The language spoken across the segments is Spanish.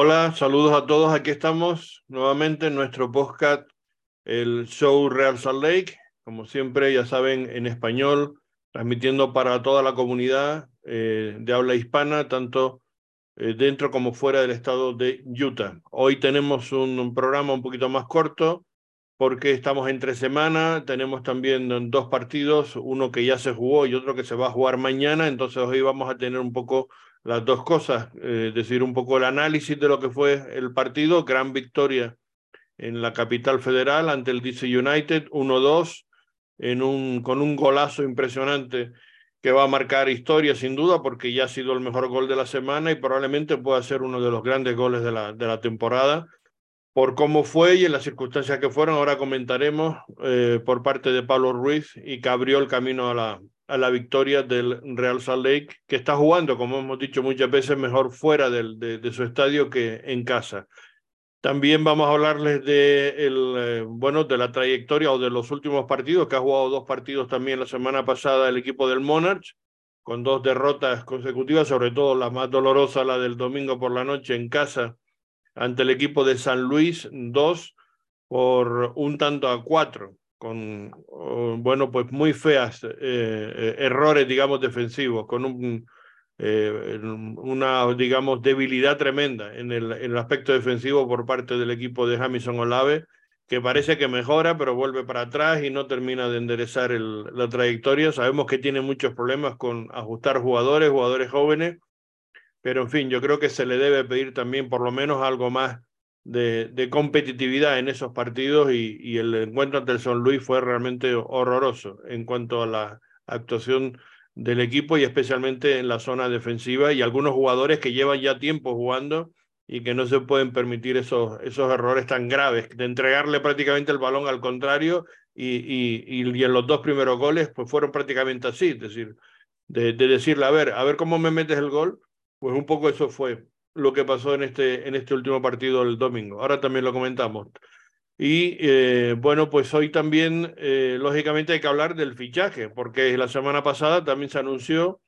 Hola, saludos a todos. Aquí estamos nuevamente en nuestro podcast, el show Real Salt Lake. Como siempre, ya saben, en español, transmitiendo para toda la comunidad eh, de habla hispana, tanto eh, dentro como fuera del estado de Utah. Hoy tenemos un, programa un poquito más corto porque estamos entre semana, tenemos también dos partidos, uno que ya se jugó y otro que se va a jugar mañana, entonces hoy vamos a tener un poco las dos cosas, eh, decir un poco el análisis de lo que fue el partido, gran victoria en la capital federal ante el DC United, 1-2, en un, con un golazo impresionante que va a marcar historia sin duda porque ya ha sido el mejor gol de la semana y probablemente pueda ser uno de los grandes goles de la, de la temporada. Por cómo fue y en las circunstancias que fueron, ahora comentaremos eh, por parte de Pablo Ruiz y que abrió el camino a la, a la victoria del Real Salt Lake, que está jugando, como hemos dicho muchas veces, mejor fuera del, de, su estadio que en casa. También vamos a hablarles de, el, eh, bueno, de la trayectoria o de los últimos partidos, que ha jugado dos partidos también la semana pasada el equipo del Monarch, con dos derrotas consecutivas, sobre todo la más dolorosa, la del domingo por la noche en casa, ante el equipo de San Luis, dos por un tanto a cuatro con, bueno, pues muy feas eh, eh, errores, digamos, defensivos, con un, eh, una, digamos, debilidad tremenda en el, en el, aspecto defensivo por parte del equipo de Jamison Olave, que parece que mejora, pero vuelve para atrás y no termina de enderezar la trayectoria. Sabemos que tiene muchos problemas con ajustar jugadores, jugadores jóvenes, pero en fin, yo creo que se le debe pedir también por lo menos algo más de, competitividad en esos partidos y, y, el encuentro ante el San Luis fue realmente horroroso en cuanto a la actuación del equipo y especialmente en la zona defensiva y algunos jugadores que llevan ya tiempo jugando y que no se pueden permitir esos, esos errores tan graves de entregarle prácticamente el balón al contrario y, y, y en los dos primeros goles pues fueron prácticamente así, es decir, de, de decirle, a ver, a ver cómo me metes el gol, pues un poco eso fue lo que pasó en este, en este último partido el domingo. Ahora también lo comentamos. Y eh, bueno, pues hoy también, eh, lógicamente, hay que hablar del fichaje, porque la semana pasada también se anunció,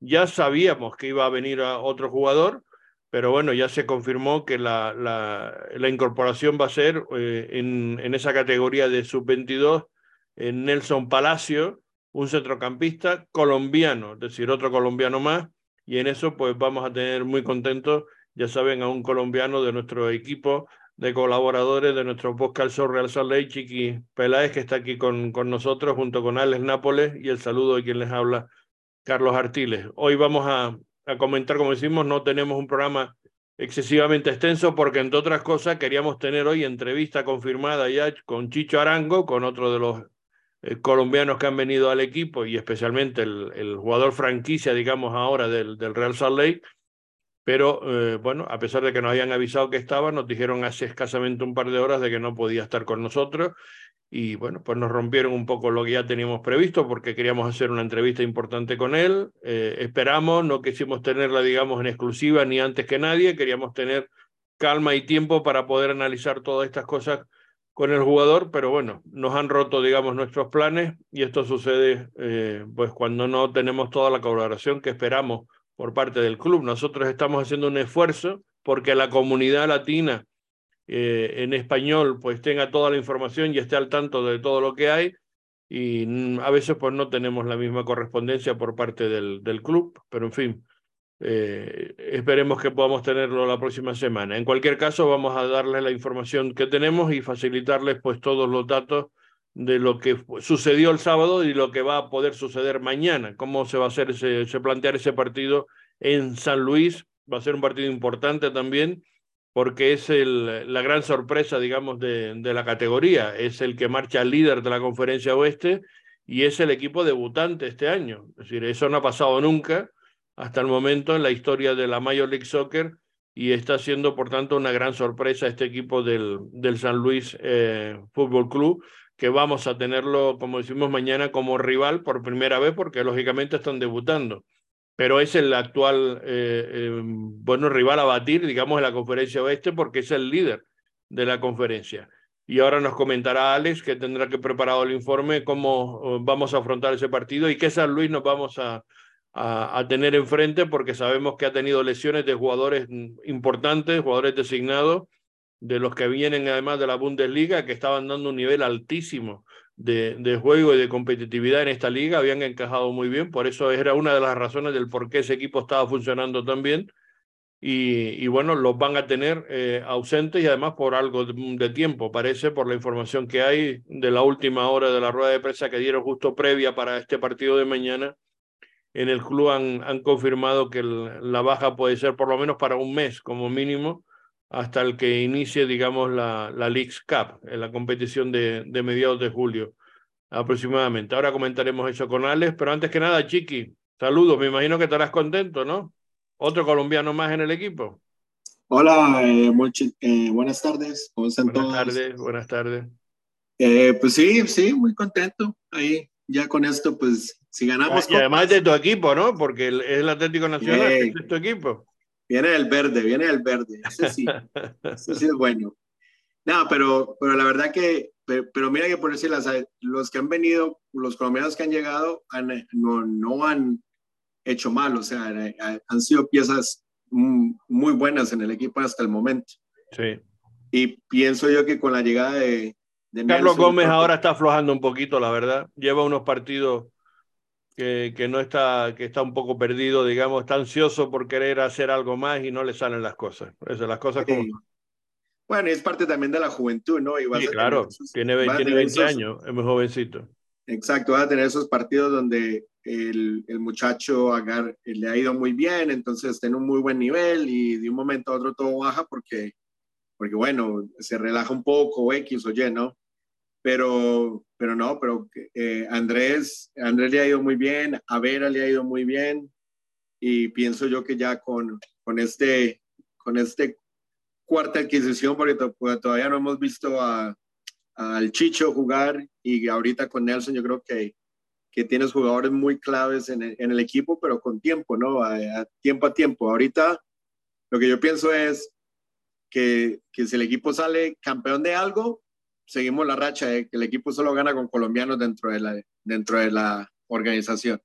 ya sabíamos que iba a venir a otro jugador, pero bueno, ya se confirmó que la, la, la incorporación va a ser eh, en, en, esa categoría de sub-22 en Nelson Palacio, un centrocampista colombiano, es decir, otro colombiano más, y en eso pues vamos a tener muy contentos ya saben, a un colombiano de nuestro equipo de colaboradores de nuestro podcast Real Salt Lake, Chiqui Peláez, que está aquí con, con nosotros junto con Alex Nápoles y el saludo de quien les habla, Carlos Artiles. Hoy vamos a, a comentar, como decimos, no tenemos un programa excesivamente extenso porque, entre otras cosas, queríamos tener hoy entrevista confirmada ya con Chicho Arango, con otro de los colombianos que han venido al equipo y especialmente el, jugador franquicia, digamos ahora, del, del Real Salt Lake. Pero eh, bueno, a pesar de que nos habían avisado que estaba, nos dijeron hace escasamente un par de horas de que no podía estar con nosotros. Y bueno, pues nos rompieron un poco lo que ya teníamos previsto porque queríamos hacer una entrevista importante con él. Eh, esperamos, no quisimos tenerla, digamos, en exclusiva ni antes que nadie, queríamos tener calma y tiempo para poder analizar todas estas cosas con el jugador, pero bueno, nos han roto, digamos, nuestros planes y esto sucede eh, pues cuando no tenemos toda la colaboración que esperamos por parte del club. Nosotros estamos haciendo un esfuerzo porque la comunidad latina eh, en español pues tenga toda la información y esté al tanto de todo lo que hay y a veces pues no tenemos la misma correspondencia por parte del club, pero en fin, eh, esperemos que podamos tenerlo la próxima semana. En cualquier caso, vamos a darles la información que tenemos y facilitarles pues todos los datos de lo que sucedió el sábado y lo que va a poder suceder mañana, cómo se va a hacer se plantear ese partido en San Luis, va a ser un partido importante también, porque es la gran sorpresa, digamos, de, de la categoría, es el que marcha líder de la conferencia oeste y es el equipo debutante este año, es decir, eso no ha pasado nunca hasta el momento en la historia de la Major League Soccer y está siendo, por tanto, una gran sorpresa este equipo del, del San Luis eh, Fútbol Club que vamos a tenerlo, como decimos mañana, como rival por primera vez, porque lógicamente están debutando. Pero es el actual, eh, eh, bueno, rival a batir, digamos, en la conferencia oeste, porque es el líder de la conferencia. Y ahora nos comentará Alex, que tendrá que preparado el informe, cómo eh, vamos a afrontar ese partido y qué San Luis nos vamos a, a, tener enfrente porque sabemos que ha tenido lesiones de jugadores importantes, jugadores designados, de los que vienen además de la Bundesliga, que estaban dando un nivel altísimo de, de, juego y de competitividad en esta liga, habían encajado muy bien, por eso era una de las razones del por qué ese equipo estaba funcionando tan bien. Y, y bueno, los van a tener eh, ausentes y además por algo de, tiempo, parece, por la información que hay de la última hora de la rueda de prensa que dieron justo previa para este partido de mañana. En el club han, han confirmado que la baja puede ser por lo menos para un mes como mínimo hasta el que inicie, digamos, la, la Leagues Cup, en la competición de, de mediados de julio aproximadamente. Ahora comentaremos eso con Alex, pero antes que nada, Chiqui, saludos, me imagino que estarás contento, ¿no? Otro colombiano más en el equipo. Hola, eh, eh, buenas tardes, ¿cómo están buenas tardes, buenas tardes. Eh, pues sí, sí, muy contento. Ahí, ya con esto, pues, si ganamos. Y además de tu equipo, ¿no? Porque es el Atlético Nacional, es tu equipo. Viene el verde, viene el verde. Ese sí, ese sí es bueno. No, pero, pero la verdad que, pero, mira que por decir, las, los que han venido, los colombianos que han llegado, no, no han hecho mal, o sea, han sido piezas muy buenas en el equipo hasta el momento. Sí. Y pienso yo que con la llegada de... Carlos Gómez ahora está aflojando un poquito, la verdad. Lleva unos partidos que, que, no está, que está un poco perdido, digamos, está ansioso por querer hacer algo más y no le salen las cosas. Eso, las cosas como... Bueno, es parte también de la juventud, ¿no? sí, claro, tiene, 20, años, es muy jovencito. Exacto, va a tener esos partidos donde el, el muchacho agar, le ha ido muy bien, entonces está en un muy buen nivel y de un momento a otro todo baja porque, porque bueno, se relaja un poco, X o Y, ¿no? Pero, pero no, pero eh, Andrés, Andrés le ha ido muy bien, a Vera le ha ido muy bien y pienso yo que ya con, con este, con este cuarta adquisición, porque pues, todavía no hemos visto a, al Chicho jugar y ahorita con Nelson yo creo que, que tienes jugadores muy claves en el, equipo, pero con tiempo, ¿no? A, tiempo a tiempo. Ahorita lo que yo pienso es que, que si el equipo sale campeón de algo, seguimos la racha de que el equipo solo gana con colombianos dentro de la, dentro de la organización.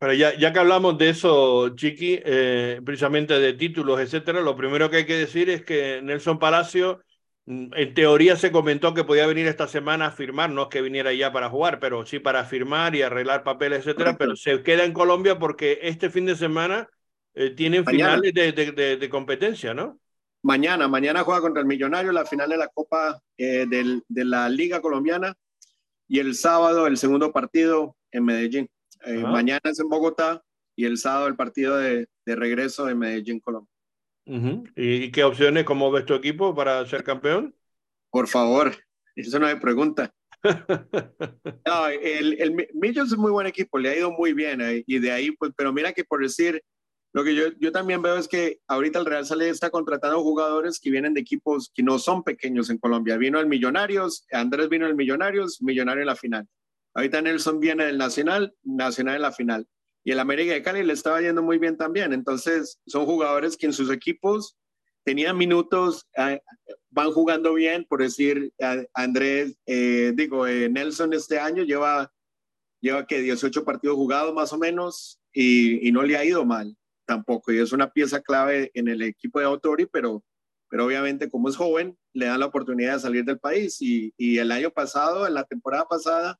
Pero ya, ya que hablamos de eso, Chiqui, eh, precisamente de títulos, etcétera, lo primero que hay que decir es que Nelson Palacio, mm, en teoría se comentó que podía venir esta semana a firmar, no es que viniera ya para jugar, pero sí para firmar y arreglar papeles, etcétera, pero se queda en Colombia porque este fin de semana eh, tienen finales de, de, de competencia, ¿no? Mañana, mañana juega contra el Millonario la final de la Copa eh, del, de la Liga Colombiana y el sábado el segundo partido en Medellín. Eh, mañana es en Bogotá y el sábado el partido de, de regreso en Medellín, Colombia. ¿Y qué opciones, cómo ves tu equipo para ser campeón? Por favor, eso no hay pregunta. no, el, el Millos es muy buen equipo, le ha ido muy bien eh, y de ahí, pues, pero mira que por decir, lo que yo, yo también veo es que ahorita el Real Sale está contratando jugadores que vienen de equipos que no son pequeños en Colombia. Vino el Millonarios, Andrés vino el Millonarios, Millonario en la final. Ahorita Nelson viene del Nacional, Nacional en la final. Y el América de Cali le estaba yendo muy bien también. Entonces, son jugadores que en sus equipos tenían minutos, eh, van jugando bien, por decir, Andrés, eh, digo, eh, Nelson este año lleva, lleva que 18 partidos jugados más o menos y, y no le ha ido mal tampoco. Y es una pieza clave en el equipo de Autori, pero, pero obviamente como es joven, le dan la oportunidad de salir del país. Y, y el año pasado, en la temporada pasada,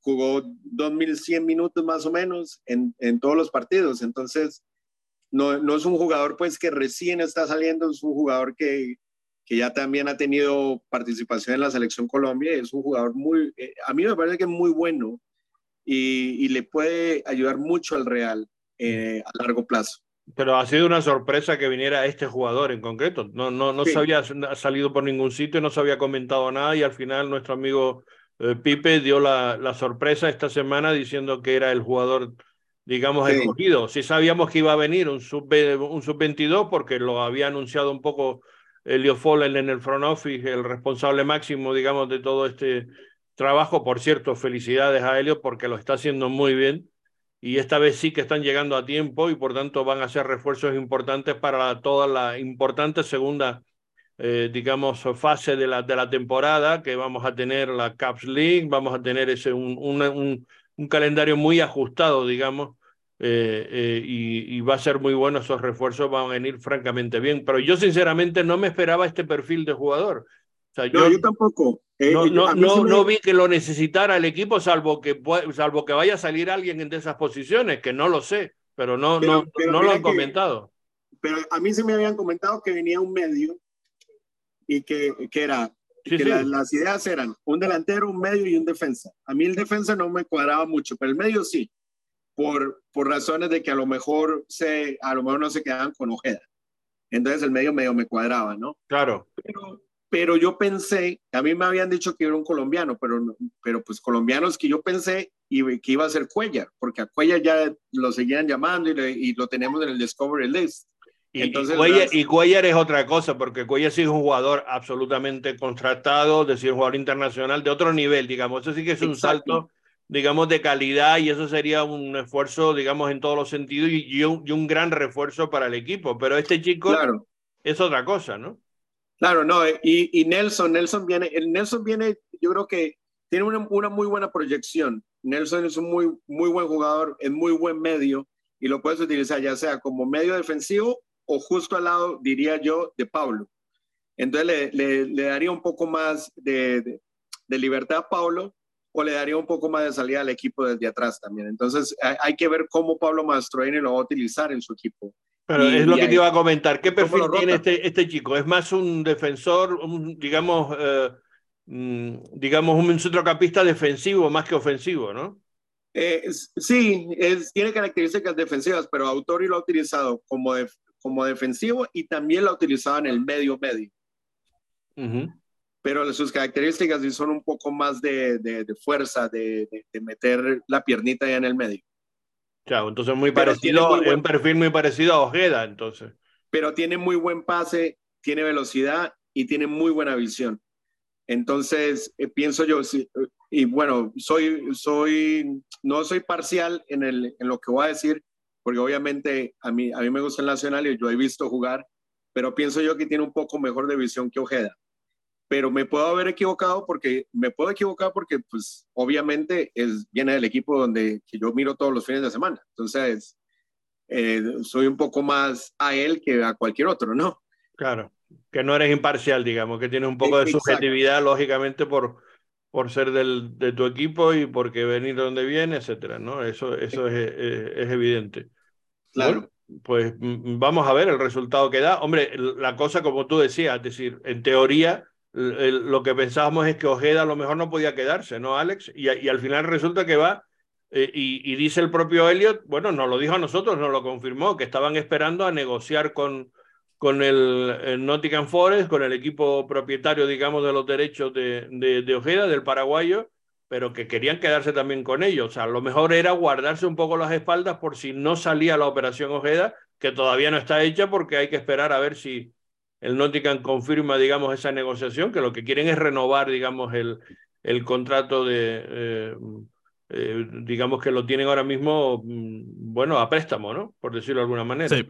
jugó 2.100 minutos más o menos en, en todos los partidos. Entonces, no, no, es un jugador pues que recién está saliendo, es un jugador que, que ya también ha tenido participación en la selección Colombia. Es un jugador muy, eh, a mí me parece que es muy bueno y, y le puede ayudar mucho al Real. Eh, a largo plazo. Pero ha sido una sorpresa que viniera este jugador en concreto. No, no, no se había salido por ningún sitio, no se había comentado nada y al final nuestro amigo eh, Pipe dio la, la, sorpresa esta semana diciendo que era el jugador, digamos, escogido. Sí sabíamos que iba a venir un sub-22 un sub porque lo había anunciado un poco Elio Follen en el front office, el responsable máximo, digamos, de todo este trabajo. Por cierto, felicidades a Elio porque lo está haciendo muy bien y esta vez sí que están llegando a tiempo y por tanto van a ser refuerzos importantes para toda la importante segunda, eh, digamos, fase de la, de la temporada, que vamos a tener la Caps League, vamos a tener ese, un, un, calendario muy ajustado, digamos, eh, y, va a ser muy bueno, esos refuerzos van a venir francamente bien, pero yo sinceramente no me esperaba este perfil de jugador. O sea, yo, yo, tampoco. no, no, no, no, vi que lo necesitara el equipo, salvo que, salvo que vaya a salir alguien en esas posiciones, que no lo sé, pero no, no, no lo han comentado. Pero a mí se me habían comentado que venía un medio y que, que era que las ideas eran un delantero, un medio y un defensa. A mí el defensa no me cuadraba mucho, pero el medio sí por, por razones de que a lo mejor se, a lo mejor no se quedaban con Ojeda. Entonces el medio medio me cuadraba, ¿no? Claro. Pero, pero yo pensé, a mí me habían dicho que era un colombiano, pero, pero pues colombianos que yo pensé y, que iba a ser Cuellar, porque a Cuellar ya lo seguían llamando y, y lo tenemos en el Discovery List. Y, Entonces, Cuellar, y, Cuellar, es otra cosa, porque Cuellar sí es un jugador absolutamente contratado, es decir, un jugador internacional de otro nivel, digamos. Eso sí que es un salto digamos, de calidad y eso sería un esfuerzo, digamos, en todos los sentidos y, un, gran refuerzo para el equipo. Pero este chico es otra cosa, ¿no? Claro, no, y, Nelson, Nelson viene, el Nelson viene, yo creo que tiene una, una, muy buena proyección. Nelson es un muy, muy buen jugador, es muy buen medio y lo puedes utilizar ya sea como medio defensivo o justo al lado, diría yo, de Pablo. Entonces le, le, daría un poco más de, de, de libertad a Pablo o le daría un poco más de salida al equipo desde atrás también. Entonces hay, que ver cómo Pablo Mastroeni lo va a utilizar en su equipo. Pero es lo que te iba a comentar. ¿Qué perfil tiene este, este chico? ¿Es más un defensor, un, digamos, eh, mm, digamos, un centrocampista defensivo más que ofensivo, no? Eh, sí, es, tiene características defensivas, pero Autori lo ha utilizado como, como defensivo y también lo ha utilizado en el medio medio pero sus características son un poco más de, de, fuerza, de, de, meter la piernita ya en el medio. Claro, entonces muy parecido, un perfil muy parecido a Ojeda, entonces. Pero tiene muy buen pase, tiene velocidad y tiene muy buena visión. Entonces, eh, pienso yo, y bueno, soy, soy, no soy parcial en, el, en lo que voy a decir, porque obviamente a mí, a mí me gusta el Nacional y yo he visto jugar, pero pienso yo que tiene un poco mejor de visión que Ojeda pero me puedo haber equivocado porque me puedo equivocar porque pues obviamente es, viene del equipo donde que yo miro todos los fines de semana. Entonces, eh, soy un poco más a él que a cualquier otro, ¿no? Claro, que no eres imparcial, digamos, que tienes un poco de subjetividad, lógicamente, por, por ser del, de tu equipo y porque venir de donde viene, etcétera, ¿no? Eso, eso es, es, evidente. Claro. pues vamos a ver el resultado que da. Hombre, la cosa, como tú decías, es decir, en teoría lo que pensábamos es que Ojeda a lo mejor no podía quedarse, ¿no, Alex? Y, al final resulta que va, eh, y, dice el propio Elliot, bueno, nos lo dijo a nosotros, nos lo confirmó, que estaban esperando a negociar con, con el, Nottingham Forest, con el equipo propietario, digamos, de los derechos de, de, Ojeda, del paraguayo, pero que querían quedarse también con ellos. O sea, lo mejor era guardarse un poco las espaldas por si no salía la operación Ojeda, que todavía no está hecha porque hay que esperar a ver si el Nottingham confirma, digamos, esa negociación, que lo que quieren es renovar, digamos, el, el contrato de, eh, eh, digamos que lo tienen ahora mismo, mm, bueno, a préstamo, ¿no? Por decirlo de alguna manera. Sí.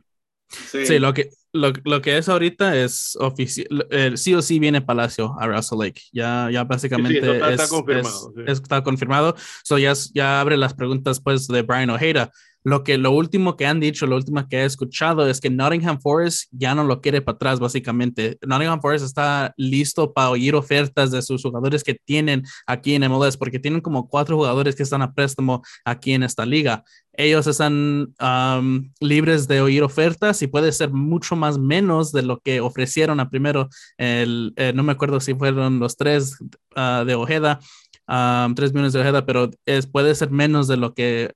Sí. lo, que, lo, lo, que es ahorita es oficial, sí o sí viene Palacio a Russell Lake, ya, ya básicamente está, confirmado. está confirmado, so ya, ya abre las preguntas pues de Brian Ojeda, lo que lo último que han dicho, lo último que he escuchado es que Nottingham Forest ya no lo quiere para atrás, básicamente. Nottingham Forest está listo para oír ofertas de sus jugadores que tienen aquí en MLS, porque tienen como cuatro jugadores que están a préstamo aquí en esta liga. Ellos están libres de oír ofertas y puede ser mucho más menos de lo que ofrecieron a primero. El, eh, no me acuerdo si fueron los tres ah, de Ojeda, um, 3 millones de Ojeda, pero es, puede ser menos de lo que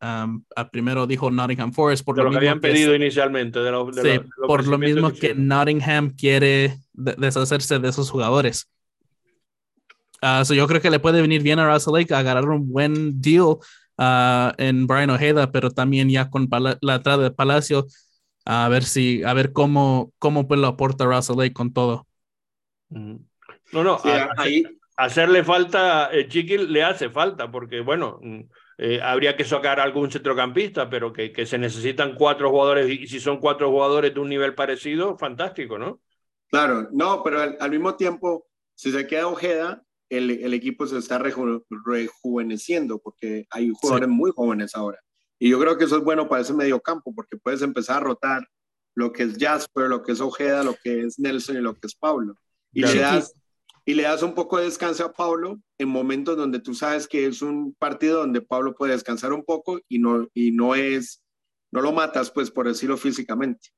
primero dijo Nottingham Forest. Por lo, que habían pedido inicialmente. De sí, por lo mismo que, Nottingham quiere deshacerse de esos jugadores. Uh, yo creo que le puede venir bien a Russell Lake agarrar un buen deal uh, en Brian Ojeda, pero también ya con la entrada de Palacio, a ver si, a ver cómo, cómo pues lo aporta Russell Lake con todo. No, no, ahí, hacerle falta, eh, Chiqui le hace falta, porque bueno, mm, eh, habría que sacar algún centrocampista, pero que, que, se necesitan cuatro jugadores, y si son cuatro jugadores de un nivel parecido, fantástico, ¿no? Claro, no, pero al, mismo tiempo, si se queda Ojeda, el, el equipo se está rejuveneciendo, porque hay jugadores muy jóvenes ahora. Y yo creo que eso es bueno para ese medio campo, porque puedes empezar a rotar lo que es Jasper, lo que es Ojeda, lo que es Nelson y lo que es Pablo. Y le, das, y le das un poco de descanso a Pablo en momentos donde tú sabes que es un partido donde Pablo puede descansar un poco y no, y no es, no lo matas, pues por decirlo físicamente.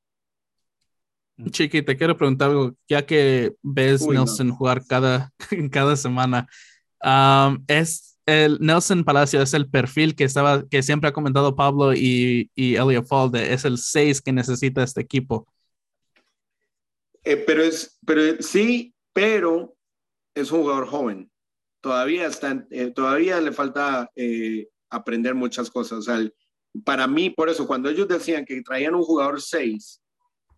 Chiqui, te quiero preguntar algo, ya que ves Nelson jugar cada, cada semana, es el Nelson Palacio es el perfil que estaba que siempre ha comentado Pablo y, y Elliot Falde, es el 6 que necesita este equipo. Eh, pero es, pero sí, pero es un jugador joven. Todavía está, eh, todavía le falta eh, aprender muchas cosas. O sea, para mí, por eso, cuando ellos decían que traían un jugador 6,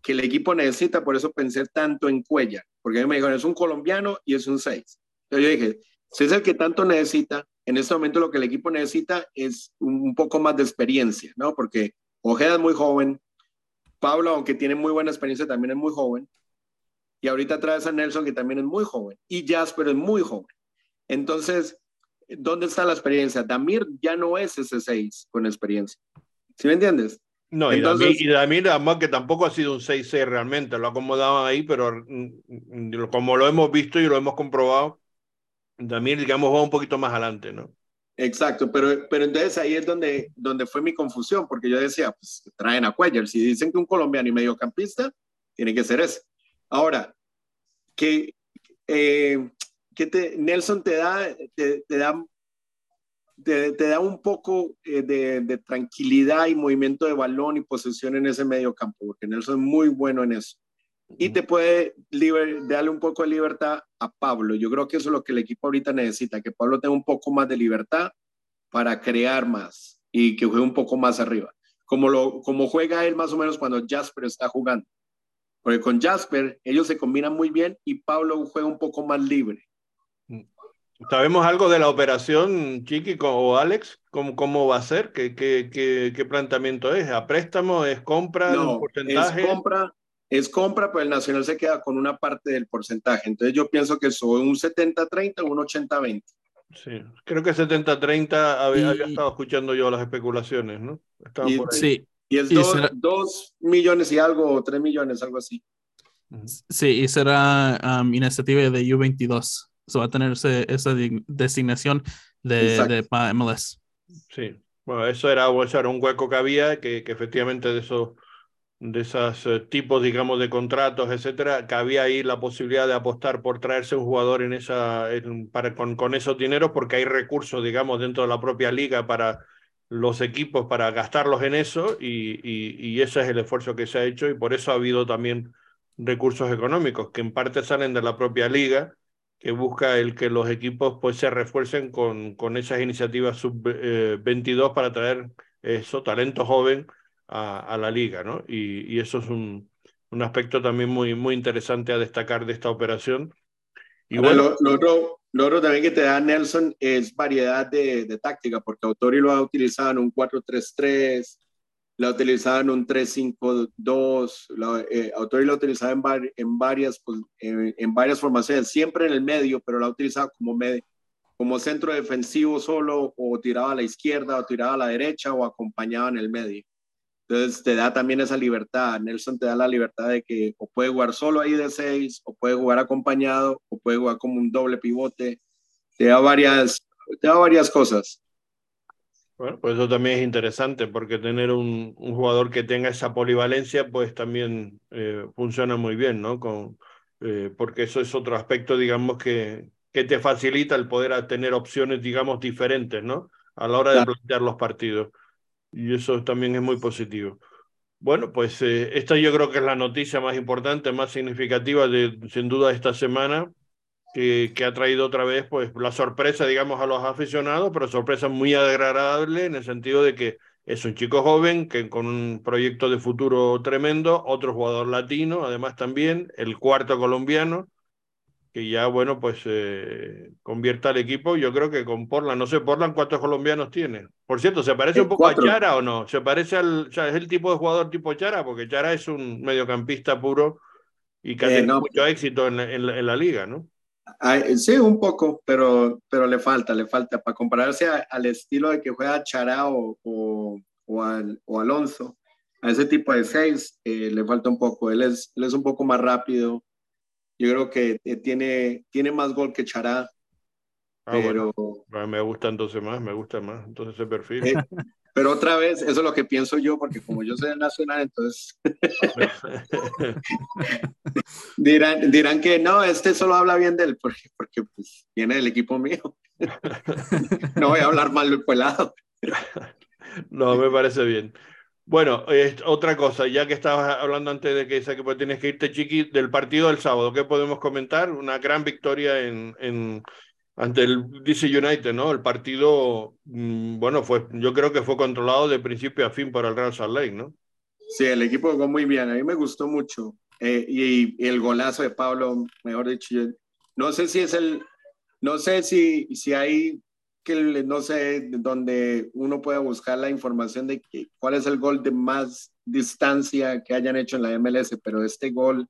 que el equipo necesita, por eso pensé tanto en Cuella, porque me dijeron, es un colombiano y es un 6. Entonces yo dije, si es el que tanto necesita, en este momento lo que el equipo necesita es un, poco más de experiencia, ¿no? Porque Ojeda es muy joven, Pablo, aunque tiene muy buena experiencia, también es muy joven, y ahorita traes a Nelson, que también es muy joven, y Jasper es muy joven. Entonces, ¿dónde está la experiencia? Damir ya no es ese 6 con experiencia. ¿Sí me entiendes? No, y, Damir, además que tampoco ha sido un 6-6 realmente, lo acomodaban ahí, pero mm, mm, como lo hemos visto y lo hemos comprobado, también, digamos, va un poquito más adelante, ¿no? Exacto, pero, pero entonces ahí es donde, donde fue mi confusión, porque yo decía, pues traen a Cuellar, si dicen que un colombiano y mediocampista, tiene que ser ese. Ahora, que, eh, que te, Nelson te da, te, da, te, da un poco eh, de, de, tranquilidad y movimiento de balón y posesión en ese medio campo, porque Nelson es muy bueno en eso y te puede darle un poco de libertad a Pablo. Yo creo que eso es lo que el equipo ahorita necesita, que Pablo tenga un poco más de libertad para crear más y que juegue un poco más arriba, como, lo, como juega él más o menos cuando Jasper está jugando. Porque con Jasper ellos se combinan muy bien y Pablo juega un poco más libre. ¿Sabemos algo de la operación, Chiqui o Alex? ¿Cómo, cómo va a ser? ¿Qué, qué, qué, qué planteamiento es? ¿A préstamo? ¿Es compra? No, porcentaje? Es compra, es compra, pero el Nacional se queda con una parte del porcentaje. Entonces yo pienso que son un 70-30 o un 80-20. Sí, creo que 70-30 había, estado escuchando yo las especulaciones, ¿no? y, por ahí. Sí. Y es 2 millones y algo, o 3 millones, algo así. Sí, y será um, iniciativa de U22. So va a tener esa designación de, de MLS. Sí, bueno, eso era, eso era un hueco que había, que, que efectivamente de eso de esos eh, tipos, digamos, de contratos, etcétera, que había ahí la posibilidad de apostar por traerse un jugador en esa, para, con, con esos dineros, porque hay recursos, digamos, dentro de la propia liga para los equipos para gastarlos en eso y, y, ese es el esfuerzo que se ha hecho y por eso ha habido también recursos económicos que en parte salen de la propia liga que busca el que los equipos pues se refuercen con, con esas iniciativas sub-22 eh, para traer eso, talento joven a, la liga, ¿no? Y, eso es un, un, aspecto también muy, muy interesante a destacar de esta operación. Y bueno, lo, otro, lo, otro, también que te da Nelson es variedad de, de táctica, porque Autori lo ha utilizado en un 4-3-3, lo ha utilizado en un 3-5-2, eh, Autori lo ha utilizado en, en, varias, pues, en, en, varias formaciones, siempre en el medio, pero lo ha utilizado como, medio, como centro defensivo solo, o tiraba a la izquierda, o tiraba a la derecha, o acompañaba en el medio. Entonces te da también esa libertad. Nelson te da la libertad de que o puede jugar solo ahí de seis, o puede jugar acompañado, o puede jugar como un doble pivote. Te da varias, te da varias cosas. Bueno, pues eso también es interesante porque tener un, un jugador que tenga esa polivalencia, pues también eh, funciona muy bien, ¿no? Con, eh, porque eso es otro aspecto, digamos, que, que te facilita el poder tener opciones, digamos, diferentes, ¿no? A la hora de plantear los partidos y eso también es muy positivo. Bueno, pues eh, esta yo creo que es la noticia más importante, más significativa de, sin duda, esta semana, que, que, ha traído otra vez pues la sorpresa, digamos, a los aficionados, pero sorpresa muy agradable en el sentido de que es un chico joven que con un proyecto de futuro tremendo, otro jugador latino, además también, el cuarto colombiano, que ya, bueno, pues eh, convierta al equipo. Yo creo que con Portland, no sé, Portland, ¿cuántos colombianos tiene? Por cierto, ¿se parece un poco a Chara o no? ¿Se parece al, o sea, es el tipo de jugador tipo Chara? Porque Chara es un mediocampista puro y que ha eh, tenido mucho éxito en, en, la liga, ¿no? sí, un poco, pero, pero le falta, le falta. Para compararse al estilo de que juega Chara o, o, o, al, o Alonso. A ese tipo de seis eh, le falta un poco. Él es, él es un poco más rápido. Yo creo que eh, tiene, tiene más gol que Chará. Ah, pero me gusta entonces más, me gusta más entonces ese perfil. Eh, pero otra vez, eso es lo que pienso yo, porque como yo soy nacional, entonces dirán, dirán que no, este solo habla bien de él, porque, porque pues, viene del equipo mío. no voy a hablar mal del pelado. no, me parece bien. Bueno, otra cosa, ya que estabas hablando antes de que, que pues tienes que irte, Chiqui, del partido del sábado, ¿qué podemos comentar? Una gran victoria en, en, ante el DC United, ¿no? El partido, mm, bueno, fue, yo creo que fue controlado de principio a fin por el Real Salt Lake, ¿no? Sí, el equipo jugó muy bien, a mí me gustó mucho. Eh, y, el golazo de Pablo, mejor dicho, no sé si es el, no sé si, si hay que no sé dónde uno puede buscar la información de que, cuál es el gol de más distancia que hayan hecho en la MLS, pero este gol...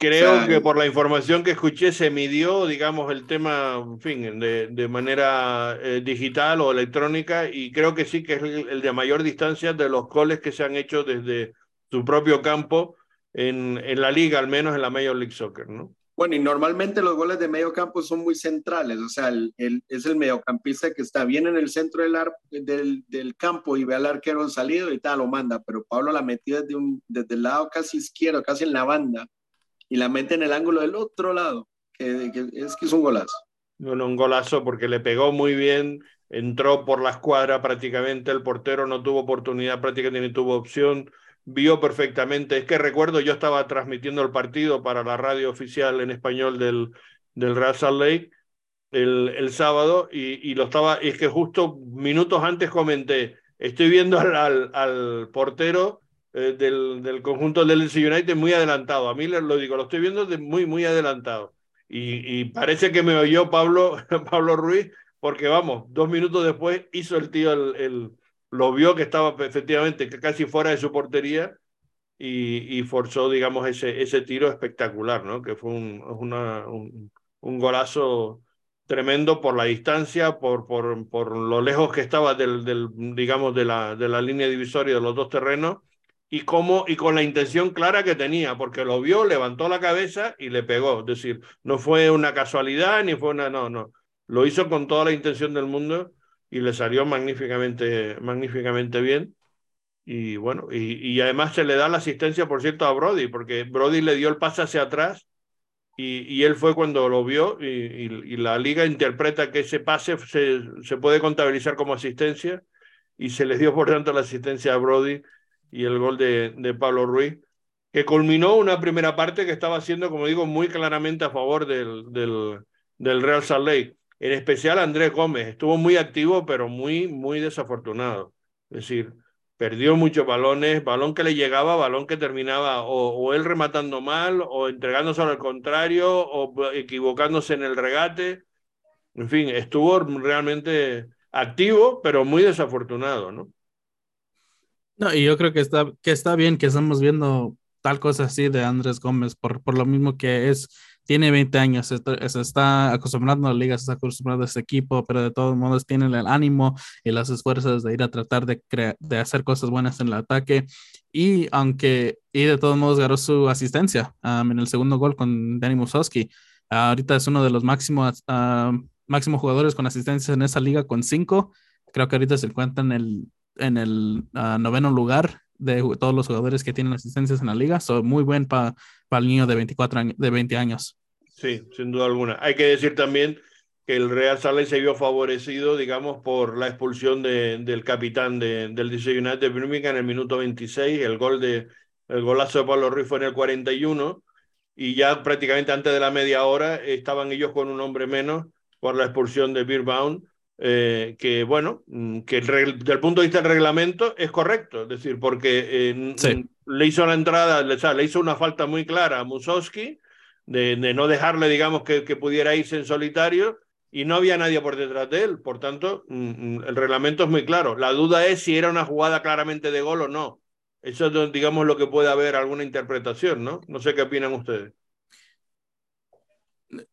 Creo que por la información que escuché se midió, digamos, el tema, en fin, de, de manera eh, digital o electrónica y creo que sí que es el, de mayor distancia de los goles que se han hecho desde su propio campo en, en la liga, al menos en la Major League Soccer, ¿no? Bueno, y normalmente los goles de medio campo son muy centrales, o sea, el, es el mediocampista que está bien en el centro del, del, campo y ve al arquero salido y tal, lo manda, pero Pablo la metió desde, un, desde el lado casi izquierdo, casi en la banda, y la mete en el ángulo del otro lado, que, es que es un golazo. Bueno, un golazo porque le pegó muy bien, entró por la escuadra prácticamente, el portero no tuvo oportunidad, prácticamente ni tuvo opción vio perfectamente. Es que recuerdo, yo estaba transmitiendo el partido para la radio oficial en español del, del Real Lake el, el sábado y, y, lo estaba, es que justo minutos antes comenté, estoy viendo al, al, portero eh, del, del, conjunto del DC United muy adelantado. A mí lo digo, lo estoy viendo de muy, muy adelantado. Y, y parece que me oyó Pablo, Pablo Ruiz, porque vamos, dos minutos después hizo el tío el lo vio que estaba efectivamente casi fuera de su portería y, y forzó, digamos, ese, ese tiro espectacular, ¿no? Que fue un, una, un, un, golazo tremendo por la distancia, por, por, por lo lejos que estaba del, del, digamos, de la, de la línea divisoria de los dos terrenos y, cómo, y con la intención clara que tenía, porque lo vio, levantó la cabeza y le pegó. Es decir, no fue una casualidad ni fue una, no, no. Lo hizo con toda la intención del mundo y le salió magníficamente, magníficamente bien. Y bueno, y, y, además se le da la asistencia, por cierto, a Brody, porque Brody le dio el pase hacia atrás y, y él fue cuando lo vio y, y, la liga interpreta que ese pase se, se, puede contabilizar como asistencia y se le dio por tanto la asistencia a Brody y el gol de, de Pablo Ruiz, que culminó una primera parte que estaba siendo, como digo, muy claramente a favor del, del, del Real Salt Lake en especial Andrés Gómez, estuvo muy activo, pero muy, muy desafortunado. Es decir, perdió muchos balones, balón que le llegaba, balón que terminaba o, él rematando mal, o entregándose al contrario, o equivocándose en el regate. En fin, estuvo realmente activo, pero muy desafortunado, ¿no? No, y yo creo que está, que está bien que estamos viendo tal cosa así de Andrés Gómez, por, por lo mismo que es tiene 20 años, se, está acostumbrando a la liga, se está acostumbrando a este equipo, pero de todos modos tiene el ánimo y las esfuerzos de ir a tratar de, de hacer cosas buenas en el ataque. Y aunque, y de todos modos ganó su asistencia en el segundo gol con Danny Musowski. ahorita es uno de los máximos, máximos jugadores con asistencias en esa liga con cinco. Creo que ahorita se encuentra en el, en el noveno lugar de todos los jugadores que tienen asistencias en la liga. Son muy buen para el niño de 24 años, de 20 años. Sí, sin duda alguna. Hay que decir también que el Real Salt se vio favorecido, digamos, por la expulsión de, del capitán de, del DC United de Birmingham en el minuto 26, el gol de el golazo de Pablo Ruiz fue en el 41 y ya prácticamente antes de la media hora estaban ellos con un hombre menos por la expulsión de Birbaum eh, que bueno, mm, que el, del punto de vista del reglamento es correcto, es decir, porque eh, sí. le hizo la entrada, o sea, le, hizo una falta muy clara a Musowski de, de no dejarle, digamos, que, que, pudiera irse en solitario y no había nadie por detrás de él, por tanto, mm, el reglamento es muy claro. La duda es si era una jugada claramente de gol o no. Eso es, digamos, lo que puede haber alguna interpretación, ¿no? No sé qué opinan ustedes.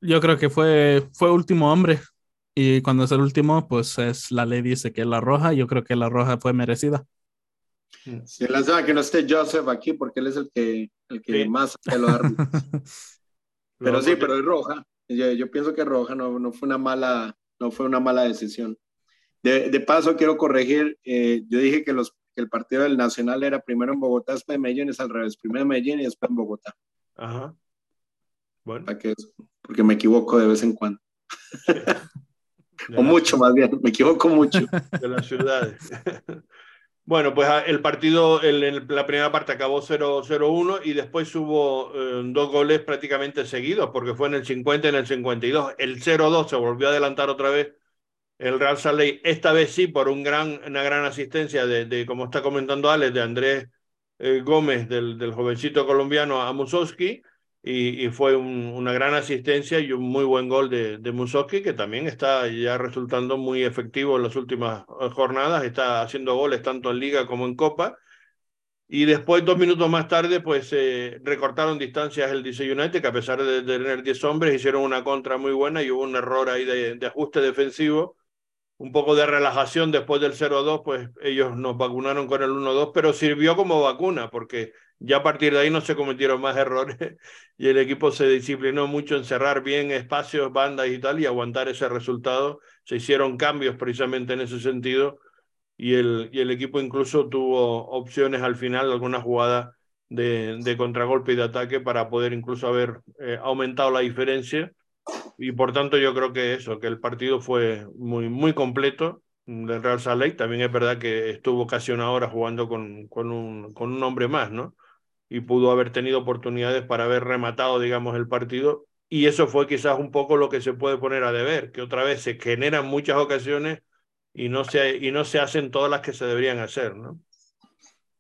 Yo creo que fue, fue último hombre, y cuando es el último, pues es la ley dice que la roja, yo creo que la roja fue merecida. Sí, lástima que no esté Joseph aquí porque él es el que, el que más árbitros. pero sí, pero es roja. Yo, yo, pienso que roja no, no, fue una mala, no fue una mala decisión. De, de paso, quiero corregir. Eh, yo dije que, los, que el partido del Nacional era primero en Bogotá, después en Medellín, es al revés. Primero en Medellín y después en Bogotá. Ajá. Bueno. porque me equivoco de vez en cuando. o mucho más bien, me equivoco mucho. De las ciudades. Bueno, pues ah, el partido en la primera parte acabó 0-1 y después hubo eh, dos goles prácticamente seguidos, porque fue en el 50 y en el 52. El 0-2 se volvió a adelantar otra vez el Real Salt esta vez sí por una gran asistencia de, como está comentando Alex, de Andrés eh, Gómez, del, del, jovencito colombiano a Musowski, y, fue una gran asistencia y un muy buen gol de, de que también está ya resultando muy efectivo en las últimas eh, jornadas, está haciendo goles tanto en liga como en copa. Y después, dos minutos más tarde, pues eh, recortaron distancias el DC United, que a pesar de, tener 10 hombres, hicieron una contra muy buena y hubo un error ahí de, de ajuste defensivo un poco de relajación después del 0-2, pues ellos nos vacunaron con el 1-2, pero sirvió como vacuna porque ya a partir de ahí no se cometieron más errores y el equipo se disciplinó mucho en cerrar bien espacios, bandas y tal y aguantar ese resultado. Se hicieron cambios precisamente en ese sentido y el, y el equipo incluso tuvo opciones al final, alguna jugada de, de contragolpe y de ataque para poder incluso haber eh, aumentado la diferencia y por tanto yo creo que eso, que el partido fue muy, muy completo del Real Salt También es verdad que estuvo casi una hora jugando con, con, un, con un hombre más, ¿no? Y pudo haber tenido oportunidades para haber rematado, digamos, el partido. Y eso fue quizás un poco lo que se puede poner a deber, que otra vez se generan muchas ocasiones y no se, y no se hacen todas las que se deberían hacer, ¿no?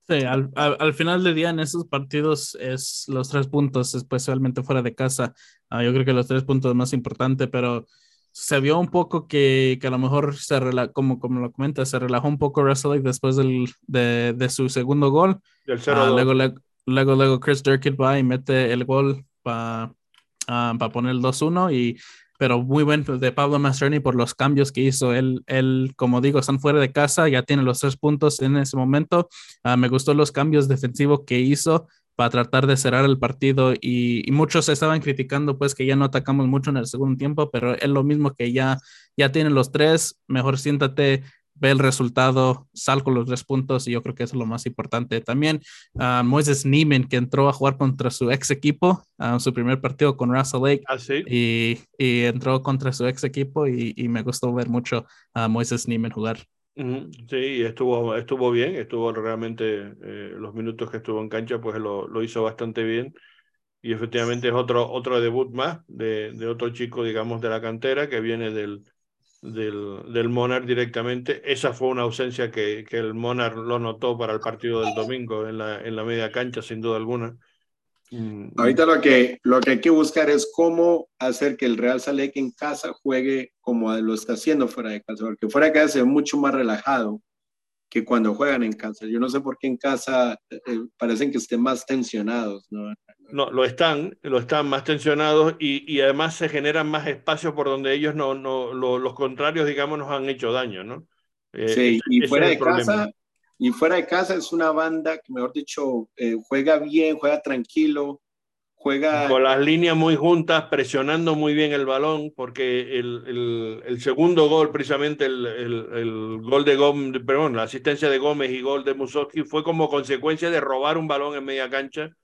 Sí, al, al, final del día en esos partidos es los tres puntos, especialmente fuera de casa. Ah, yo creo que los tres puntos más importantes, pero se vio un poco que, que a lo mejor, se como, como lo comenta, se relajó un poco Russell después del, de, de, su segundo gol. Ah, luego, luego, luego, Chris Durkett va y mete el gol para uh, poner el 2-1 y pero muy buen de Pablo Mastroni por los cambios que hizo. Él, él, como digo, están fuera de casa, ya tiene los tres puntos en ese momento. Uh, me gustó los cambios defensivos que hizo para tratar de cerrar el partido y, y, muchos estaban criticando pues que ya no atacamos mucho en el segundo tiempo, pero es lo mismo que ya, ya tienen los tres, mejor siéntate, ve el resultado, sal con los tres puntos y yo creo que eso es lo más importante. También uh, Moises Neiman, que entró a jugar contra su ex equipo, uh, su primer partido con Russell Lake, ¿Ah, sí? y, y, entró contra su ex equipo y, y me gustó ver mucho a Moises Neiman jugar. Sí, estuvo, estuvo bien, estuvo realmente eh, los minutos que estuvo en cancha, pues lo, lo, hizo bastante bien. Y efectivamente es otro, otro debut más de, de otro chico, digamos, de la cantera que viene del, del, del Monarch directamente. Esa fue una ausencia que, que el Monarch lo notó para el partido del domingo en la, en la media cancha, sin duda alguna. Mm, Ahorita lo que, lo que hay que buscar es cómo hacer que el Real Salek en casa juegue como lo está haciendo fuera de casa, porque fuera de casa se ve mucho más relajado que cuando juegan en casa. Yo no sé por qué en casa eh, parecen que estén más tensionados, ¿no? No, lo están, lo están más tensionados y, y además se generan más espacios por donde ellos no, no lo, los contrarios, digamos, nos han hecho daño, ¿no? Eh, sí, y fuera de casa, y fuera de casa es una banda que, mejor dicho, eh, juega bien, juega tranquilo, juega... Con las líneas muy juntas, presionando muy bien el balón, porque el, el, el segundo gol, precisamente el, el, gol de Gómez, perdón, la asistencia de Gómez y gol de Musowski fue como consecuencia de robar un balón en media cancha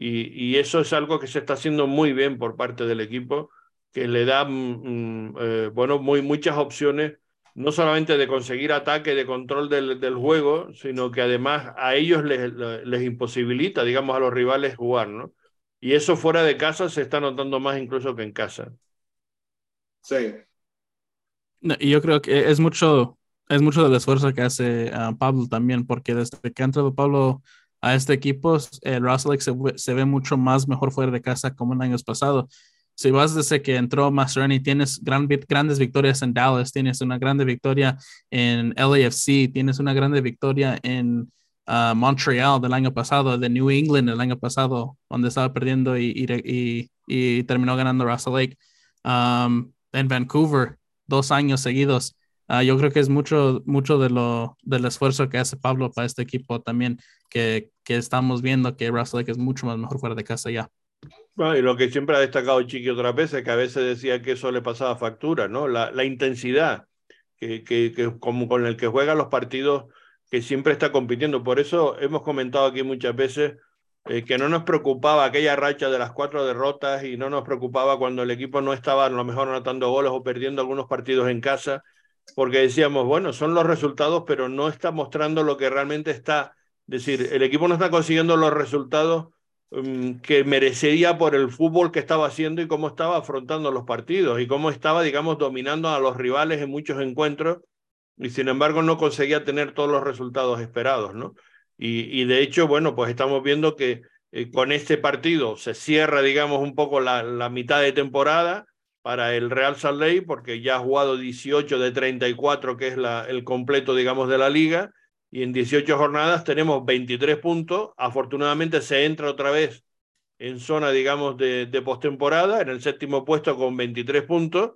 y, y, eso es algo que se está haciendo muy bien por parte del equipo, que le da mm, eh, bueno, muy, muchas opciones, no solamente de conseguir ataque, de control del, del juego, sino que además a ellos les, les, imposibilita, digamos, a los rivales jugar, ¿no? Y eso fuera de casa se está notando más incluso que en casa. Sí. No, y yo creo que es mucho, es mucho del esfuerzo que hace uh, Pablo también, porque desde que ha entrado Pablo a este equipo, el Russell se, se, ve mucho más mejor fuera de casa como en años pasados. Si vas desde que entró Maserani, tienes gran, grandes victorias en Dallas, tienes una grande victoria en LAFC, tienes una grande victoria en uh, Montreal del año pasado, de New England el año pasado, donde estaba perdiendo y terminó ganando Russell Lake. Um, en Vancouver, dos años seguidos Ah, yo creo que es mucho, mucho de lo, del esfuerzo que hace Pablo para este equipo también, que, que estamos viendo que Russell Lake es mucho más mejor fuera de casa ya. Bueno, y lo que siempre ha destacado Chiqui otra vez es que a veces decía que eso le pasaba factura, ¿no? La, la intensidad que, que, que, como con el que juega los partidos, que siempre está compitiendo. Por eso hemos comentado aquí muchas veces eh, que no nos preocupaba aquella racha de las cuatro derrotas y no nos preocupaba cuando el equipo no estaba a lo mejor anotando goles o perdiendo algunos partidos en casa, porque decíamos, bueno, son los resultados, pero no está mostrando lo que realmente está. Es decir, el equipo no está consiguiendo los resultados um, que merecería por el fútbol que estaba haciendo y cómo estaba afrontando los partidos y cómo estaba, digamos, dominando a los rivales en muchos encuentros y sin embargo no conseguía tener todos los resultados esperados, ¿no? Y, y de hecho, bueno, pues estamos viendo que eh, con este partido se cierra, digamos, un poco la, la mitad de temporada para el Real Salt Lake, porque ya ha jugado 18 de 34, que es la, el completo, digamos, de la liga, y en 18 jornadas tenemos 23 puntos. Afortunadamente se entra otra vez en zona, digamos, de, de postemporada, en el séptimo puesto con 23 puntos,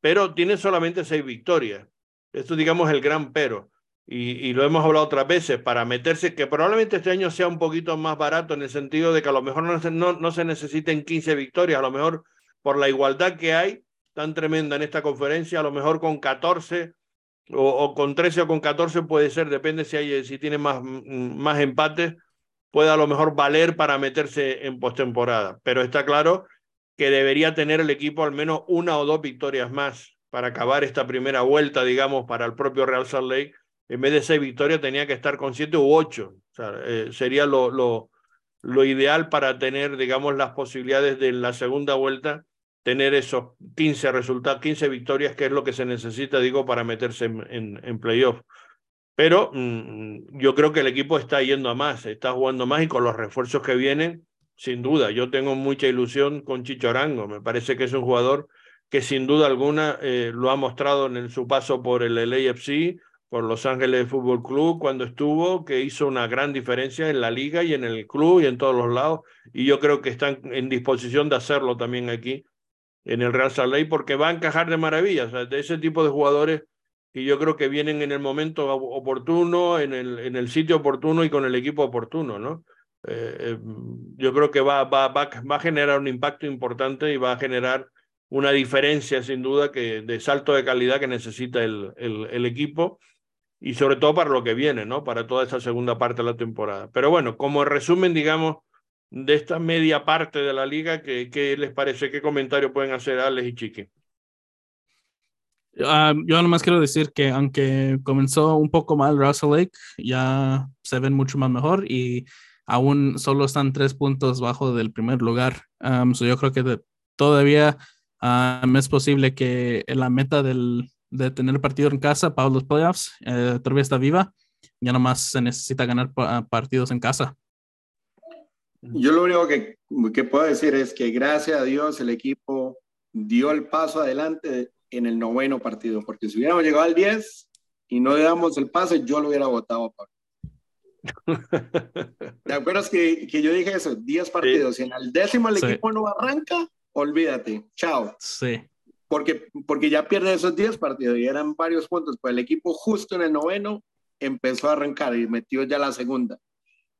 pero tiene solamente 6 victorias. Esto, digamos, es el gran pero. Y, y, lo hemos hablado otras veces, para meterse, que probablemente este año sea un poquito más barato en el sentido de que a lo mejor no no, no se necesiten 15 victorias, a lo mejor por la igualdad que hay tan tremenda en esta conferencia, a lo mejor con 14 o, con 13 o con 14 puede ser, depende si, hay, si tiene más, más empates, puede a lo mejor valer para meterse en postemporada. Pero está claro que debería tener el equipo al menos una o dos victorias más para acabar esta primera vuelta, digamos, para el propio Real Salt Lake en vez de seis victorias tenía que estar con siete u ocho. O sea, eh, sería lo, lo, ideal para tener, digamos, las posibilidades de la segunda vuelta, tener esos 15 resultados, 15 victorias, que es lo que se necesita, digo, para meterse en, en, en playoff. Pero mmm, yo creo que el equipo está yendo a más, está jugando más y con los refuerzos que vienen, sin duda, yo tengo mucha ilusión con Chicho Arango. Me parece que es un jugador que sin duda alguna eh, lo ha mostrado en su paso por el LAFC, por Los Ángeles Fútbol Club cuando estuvo, que hizo una gran diferencia en la liga y en el club y en todos los lados. Y yo creo que están en disposición de hacerlo también aquí en el Real Lake porque va a encajar de maravilla. De ese tipo de jugadores que yo creo que vienen en el momento oportuno, en el, en el sitio oportuno y con el equipo oportuno, ¿no? Eh, eh, yo creo que va, va, va, va a generar un impacto importante y va a generar una diferencia sin duda que de salto de calidad que necesita el, el equipo y sobre todo para lo que viene, ¿no? Para toda esa segunda parte de la temporada. Pero bueno, como resumen, digamos, de esta media parte de la liga, ¿qué, qué les parece? ¿Qué comentario pueden hacer Alex y Chiqui? Uh, yo nomás quiero decir que aunque comenzó un poco mal Russell Lake, ya se ven mucho más mejor y aún solo están tres puntos bajo del primer lugar. Um, so yo creo que de, todavía um, es posible que la meta del, de tener el partido en casa para los playoffs eh, todavía está viva. Ya nomás se necesita ganar partidos en casa. Yo lo único que, que puedo decir es que gracias a Dios el equipo dio el paso adelante en el noveno partido, porque si hubiéramos llegado al 10 y no le damos el pase, yo lo hubiera votado. ¿Te acuerdas que, que yo dije eso? 10 partidos. Sí. Y en el décimo el sí. equipo no arranca, olvídate. Chao. Sí porque, porque ya pierde esos 10 partidos y eran varios puntos, pues el equipo justo en el noveno empezó a arrancar y metió ya la segunda.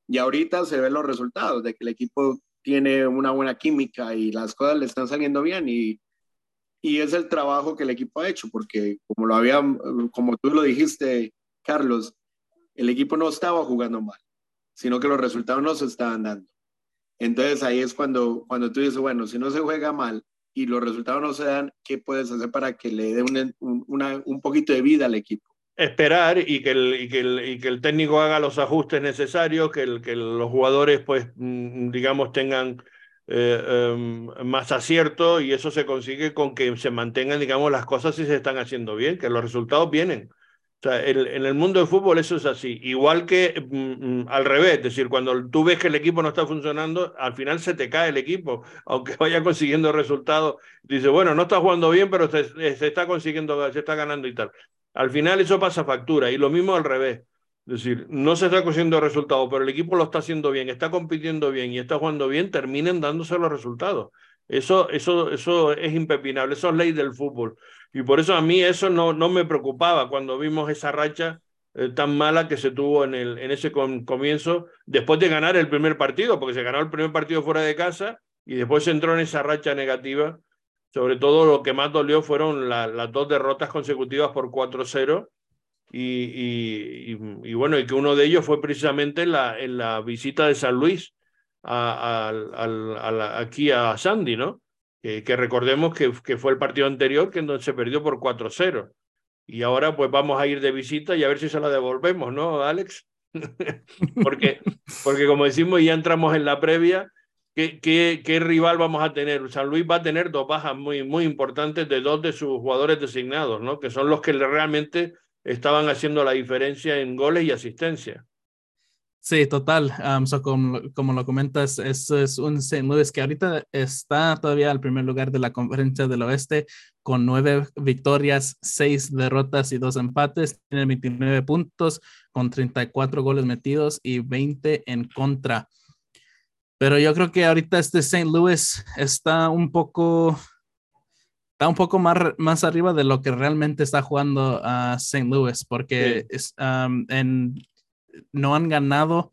Y ahorita se ven los resultados de que el equipo tiene una buena química y las cosas le están saliendo bien y, y es el trabajo que el equipo ha hecho, porque como lo había, como tú lo dijiste, Carlos, el equipo no estaba jugando mal, sino que los resultados no se estaban dando. Entonces ahí es cuando, cuando tú dices, bueno, si no se juega mal y los resultados no se dan, ¿qué puedes hacer para que le dé un, una, un poquito de vida al equipo? Esperar y que, el, que el, y que el técnico haga los ajustes necesarios, que, el, que los jugadores, pues, digamos, tengan eh, eh, más acierto y eso se consigue con que se mantengan, digamos, las cosas si se están haciendo bien, que los resultados vienen. O sea, en el mundo del fútbol eso es así. Igual que mm, al revés, es decir, cuando tú ves que el equipo no está funcionando, al final se te cae el equipo, aunque vaya consiguiendo resultados. Dice, bueno, no está jugando bien, pero se, se, está consiguiendo, se está ganando y tal. Al final eso pasa factura y lo mismo al revés. Es decir, no se está consiguiendo resultados, pero el equipo lo está haciendo bien, está compitiendo bien y está jugando bien, terminen dándose los resultados. Eso, eso, eso es impepinable, eso es ley del fútbol. Y por eso a mí eso no, no me preocupaba cuando vimos esa racha eh, tan mala que se tuvo en, el, en ese comienzo, después de ganar el primer partido, porque se ganó el primer partido fuera de casa y después se entró en esa racha negativa. Sobre todo lo que más dolió fueron las dos derrotas consecutivas por 4-0 y, y, bueno, y que uno de ellos fue precisamente en la, la visita de San Luis a, a, aquí a Sandy, ¿no? Que, recordemos que, fue el partido anterior que se perdió por 4-0. Y ahora pues vamos a ir de visita y a ver si se la devolvemos, ¿no, Alex? porque, porque como decimos, ya entramos en la previa. ¿Qué, qué, qué rival vamos a tener? San Luis va a tener dos bajas muy, muy importantes de dos de sus jugadores designados, ¿no? Que son los que realmente estaban haciendo la diferencia en goles y asistencia. Sí, total. como, como, lo comentas, es, es un St. Louis que ahorita está todavía al primer lugar de la conferencia del oeste con nueve victorias, seis derrotas y dos empates. Tiene 29 puntos con 34 goles metidos y 20 en contra. Pero yo creo que ahorita este St. Louis está un poco está un poco más, más arriba de lo que realmente está jugando a St. Louis, porque es, en, no han ganado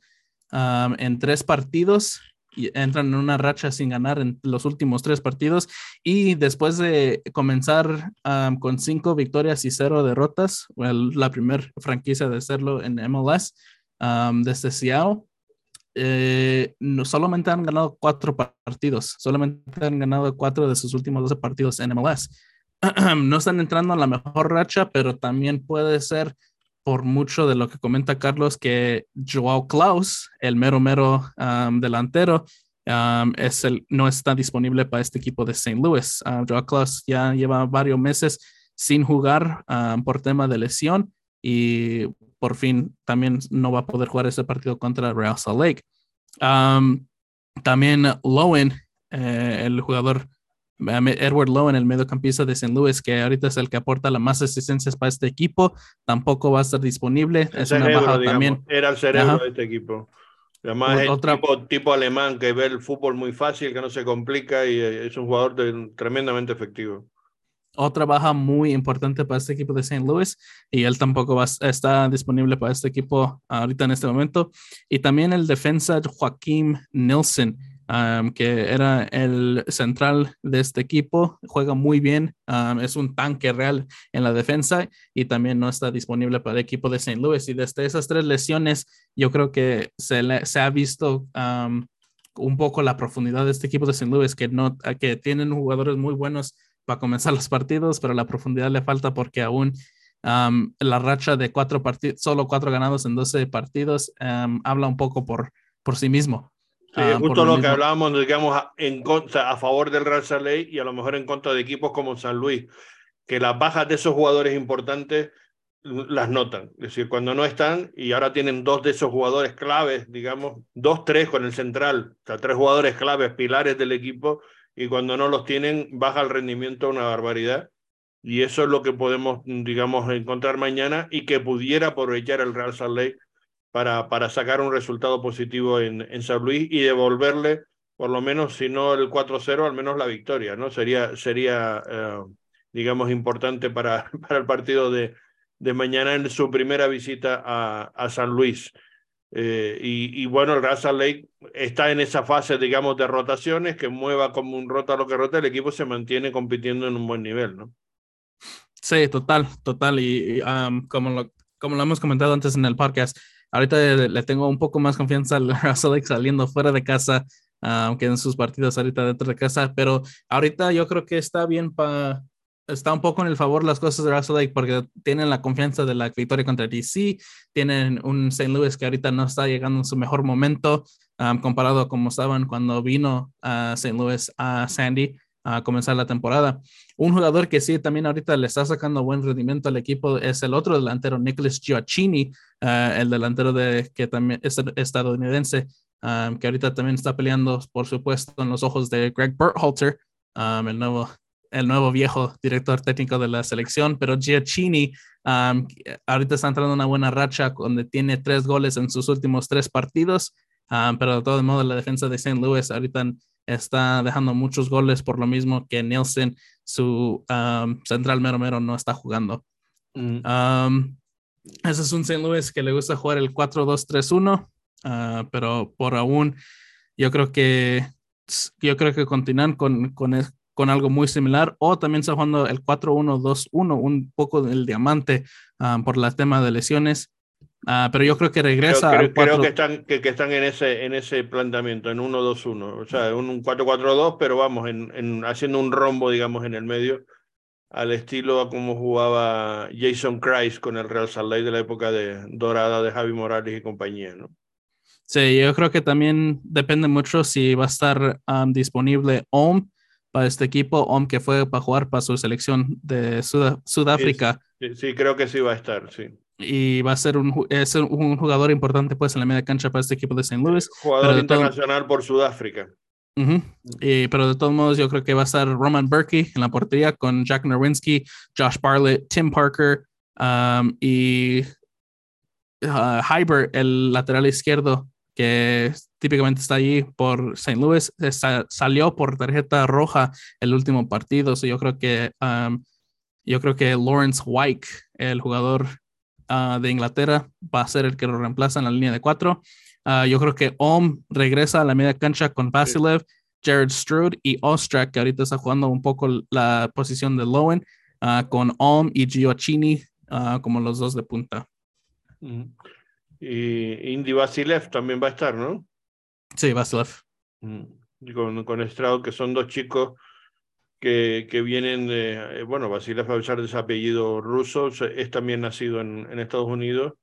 en tres partidos y entran en una racha sin ganar en los últimos tres partidos y después de comenzar con cinco victorias y cero derrotas, la primera franquicia de hacerlo en MLS desde Seattle, eh, no, solamente han ganado cuatro partidos, solamente han ganado cuatro de sus últimos 12 partidos en MLS. no están entrando en la mejor racha, pero también puede ser por mucho de lo que comenta Carlos que Joao Klaus, el mero mero delantero, es el, no está disponible para este equipo de St. Louis. Joao Klaus ya lleva varios meses sin jugar por tema de lesión y por fin también no va a poder jugar ese partido contra Real Salt Lake. también Lowen, eh, el jugador Edward Lowen, el mediocampista de St. Louis, que ahorita es el que aporta las más asistencias para este equipo, tampoco va a estar disponible. es una baja también. Era el cerebro de este equipo. Además, es Otra... tipo, tipo, alemán que ve el fútbol muy fácil, que no se complica y eh, es un jugador tremendamente efectivo otra baja muy importante para este equipo de St. Louis y él tampoco va, está disponible para este equipo ahorita en este momento. Y también el defensa Joaquín Nilsson, que era el central de este equipo, juega muy bien, es un tanque real en la defensa y también no está disponible para el equipo de St. Louis. Y desde esas tres lesiones, yo creo que se, ha visto un poco la profundidad de este equipo de St. Louis, que, no, que tienen jugadores muy buenos para comenzar los partidos, pero la profundidad le falta porque aún la racha de cuatro partidos, solo cuatro ganados en 12 partidos, habla un poco por, por sí mismo. Sí, justo lo, que hablábamos, digamos, en contra, a favor del Real Ley y a lo mejor en contra de equipos como San Luis, que las bajas de esos jugadores importantes las notan. Es decir, cuando no están y ahora tienen dos de esos jugadores claves, digamos, dos, tres con el central, o sea, tres jugadores claves, pilares del equipo, y cuando no los tienen baja el rendimiento una barbaridad. Y eso es lo que podemos, digamos, encontrar mañana y que pudiera aprovechar el Real Salt Lake para, para sacar un resultado positivo en, en San Luis y devolverle, por lo menos, si no el 4-0, al menos la victoria, ¿no? Sería, sería eh, digamos, importante para, para el partido de, de mañana en su primera visita a, a San Luis. Eh, y, bueno, el Real Lake está en esa fase, digamos, de rotaciones, que mueva como un rota lo que rota, el equipo se mantiene compitiendo en un buen nivel, ¿no? Sí, total, total. Y, como, lo, como lo hemos comentado antes en el podcast, ahorita le, tengo un poco más confianza al Real Lake saliendo fuera de casa, aunque en sus partidos ahorita dentro de casa, pero ahorita yo creo que está bien para está un poco en el favor las cosas de Russell Lake porque tienen la confianza de la victoria contra DC, tienen un St. Louis que ahorita no está llegando en su mejor momento comparado a como estaban cuando vino a St. Louis a Sandy a comenzar la temporada. Un jugador que sí también ahorita le está sacando buen rendimiento al equipo es el otro delantero, Nicholas Gioacchini, ah, el delantero de, que también es estadounidense, que ahorita también está peleando, por supuesto, en los ojos de Greg Berhalter, el nuevo el nuevo viejo director técnico de la selección, pero Giacchini ahorita está entrando en una buena racha donde tiene tres goles en sus últimos tres partidos, pero de todo modo la defensa de St. Louis ahorita está dejando muchos goles por lo mismo que Nielsen, su central mero mero, no está jugando. Mm. ese es un St. Louis que le gusta jugar el 4-2-3-1, ah, pero por aún yo creo que yo creo que continúan con, con, con algo muy similar o también está jugando el 4-1-2-1, un poco del diamante por el tema de lesiones. Ah, pero yo creo que regresa. Creo, creo, que, están, que, están en ese, en ese planteamiento, en 1-2-1. O sea, un 4-4-2, pero vamos, en, en, haciendo un rombo, digamos, en el medio, al estilo a como jugaba Jason Christ con el Real Salt Lake de la época de, dorada de Javi Morales y compañía, ¿no? Sí, yo creo que también depende mucho si va a estar disponible OM para este equipo, OM que fue para jugar para su selección de Sudáfrica. Sí, sí, creo que sí va a estar, sí y va a ser un, es un jugador importante pues en la media cancha para este equipo de St. Louis. Jugador internacional por Sudáfrica. y, pero de todos modos yo creo que va a estar Roman Berkey en la portería con Jack Nerwinski, Josh Barlett, Tim Parker um, y uh, el lateral izquierdo que típicamente está allí por St. Louis, salió por tarjeta roja el último partido. So yo creo que um, yo creo que Lawrence White, el jugador Ah, de Inglaterra va a ser el que lo reemplaza en la línea de cuatro. Ah, yo creo que Om regresa a la media cancha con Vasilev, Jared Strud y Ostrak, que ahorita está jugando un poco la posición de Lowen, ah, con Om y Gioacchini como los dos de punta. Y Indy Vasilev también va a estar, ¿no? Sí, Vasilev. con, con Stroud, que son dos chicos que, vienen de, eh, bueno, pesar de ese apellido ruso, es también nacido en, en, Estados Unidos.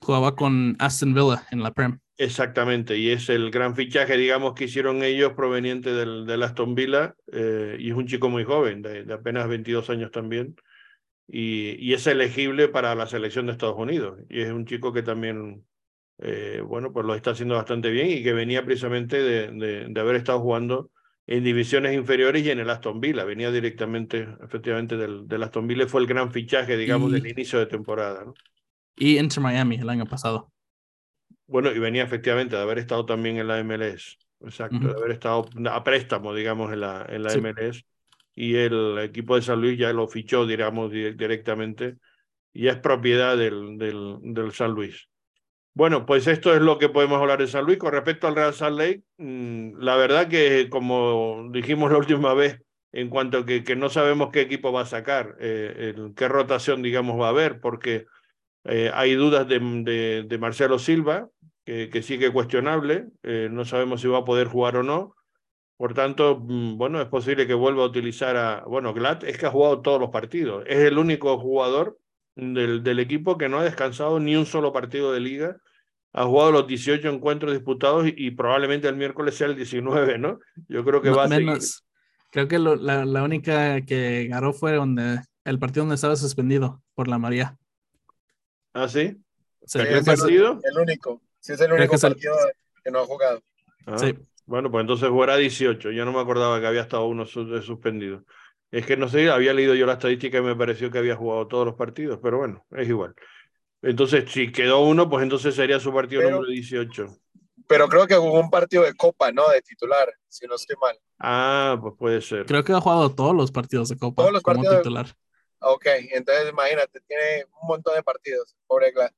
Jugaba con Aston Villa en la Prem. Exactamente, y es el gran fichaje, digamos, que hicieron ellos proveniente del, del Aston Villa, eh, y es un chico muy joven, de, apenas 22 años también, y, y, es elegible para la selección de Estados Unidos, y es un chico que también, eh, bueno, pues lo está haciendo bastante bien y que venía precisamente de, de, de haber estado jugando en divisiones inferiores y en el Aston Villa. Venía directamente, efectivamente, del, del Aston Villa. Fue el gran fichaje, digamos, del inicio de temporada. ¿no? Y Inter Miami el año pasado. Bueno, y venía efectivamente de haber estado también en la MLS. Exacto, de haber estado a préstamo, digamos, en la, en la MLS. Y el equipo de San Luis ya lo fichó, digamos, directamente. Y es propiedad del, del, del San Luis. Bueno, pues esto es lo que podemos hablar de San Luis. Con respecto al Real Salt Lake, mm, la verdad que como dijimos la última vez, en cuanto a que, que no sabemos qué equipo va a sacar, eh, qué rotación, digamos, va a haber, porque eh, hay dudas de, de, Marcelo Silva, que, que sigue cuestionable, eh, no sabemos si va a poder jugar o no. Por tanto, mm, bueno, es posible que vuelva a utilizar a, bueno, Glad es que ha jugado todos los partidos, es el único jugador del, del equipo que no ha descansado ni un solo partido de liga ha jugado los 18 encuentros disputados y, probablemente el miércoles sea el 19, ¿no? Yo creo que va a seguir. Creo que la, la, única que ganó fue donde el partido donde estaba suspendido por la María. ¿Ah, sí? sí ¿El partido? El único. Sí, es el único partido que no ha jugado. Ah, sí. Bueno, pues entonces jugará 18. Yo no me acordaba que había estado uno suspendido. Es que no sé, había leído yo la estadística y me pareció que había jugado todos los partidos, pero bueno, es igual. Entonces, si quedó uno, pues entonces sería su partido número 18. Pero creo que jugó un partido de Copa, ¿no? De titular, si no estoy mal. Ah, pues puede ser. Creo que ha jugado todos los partidos de Copa todos los como partidos titular. Ok, entonces imagínate, tiene un montón de partidos, pobre Glad.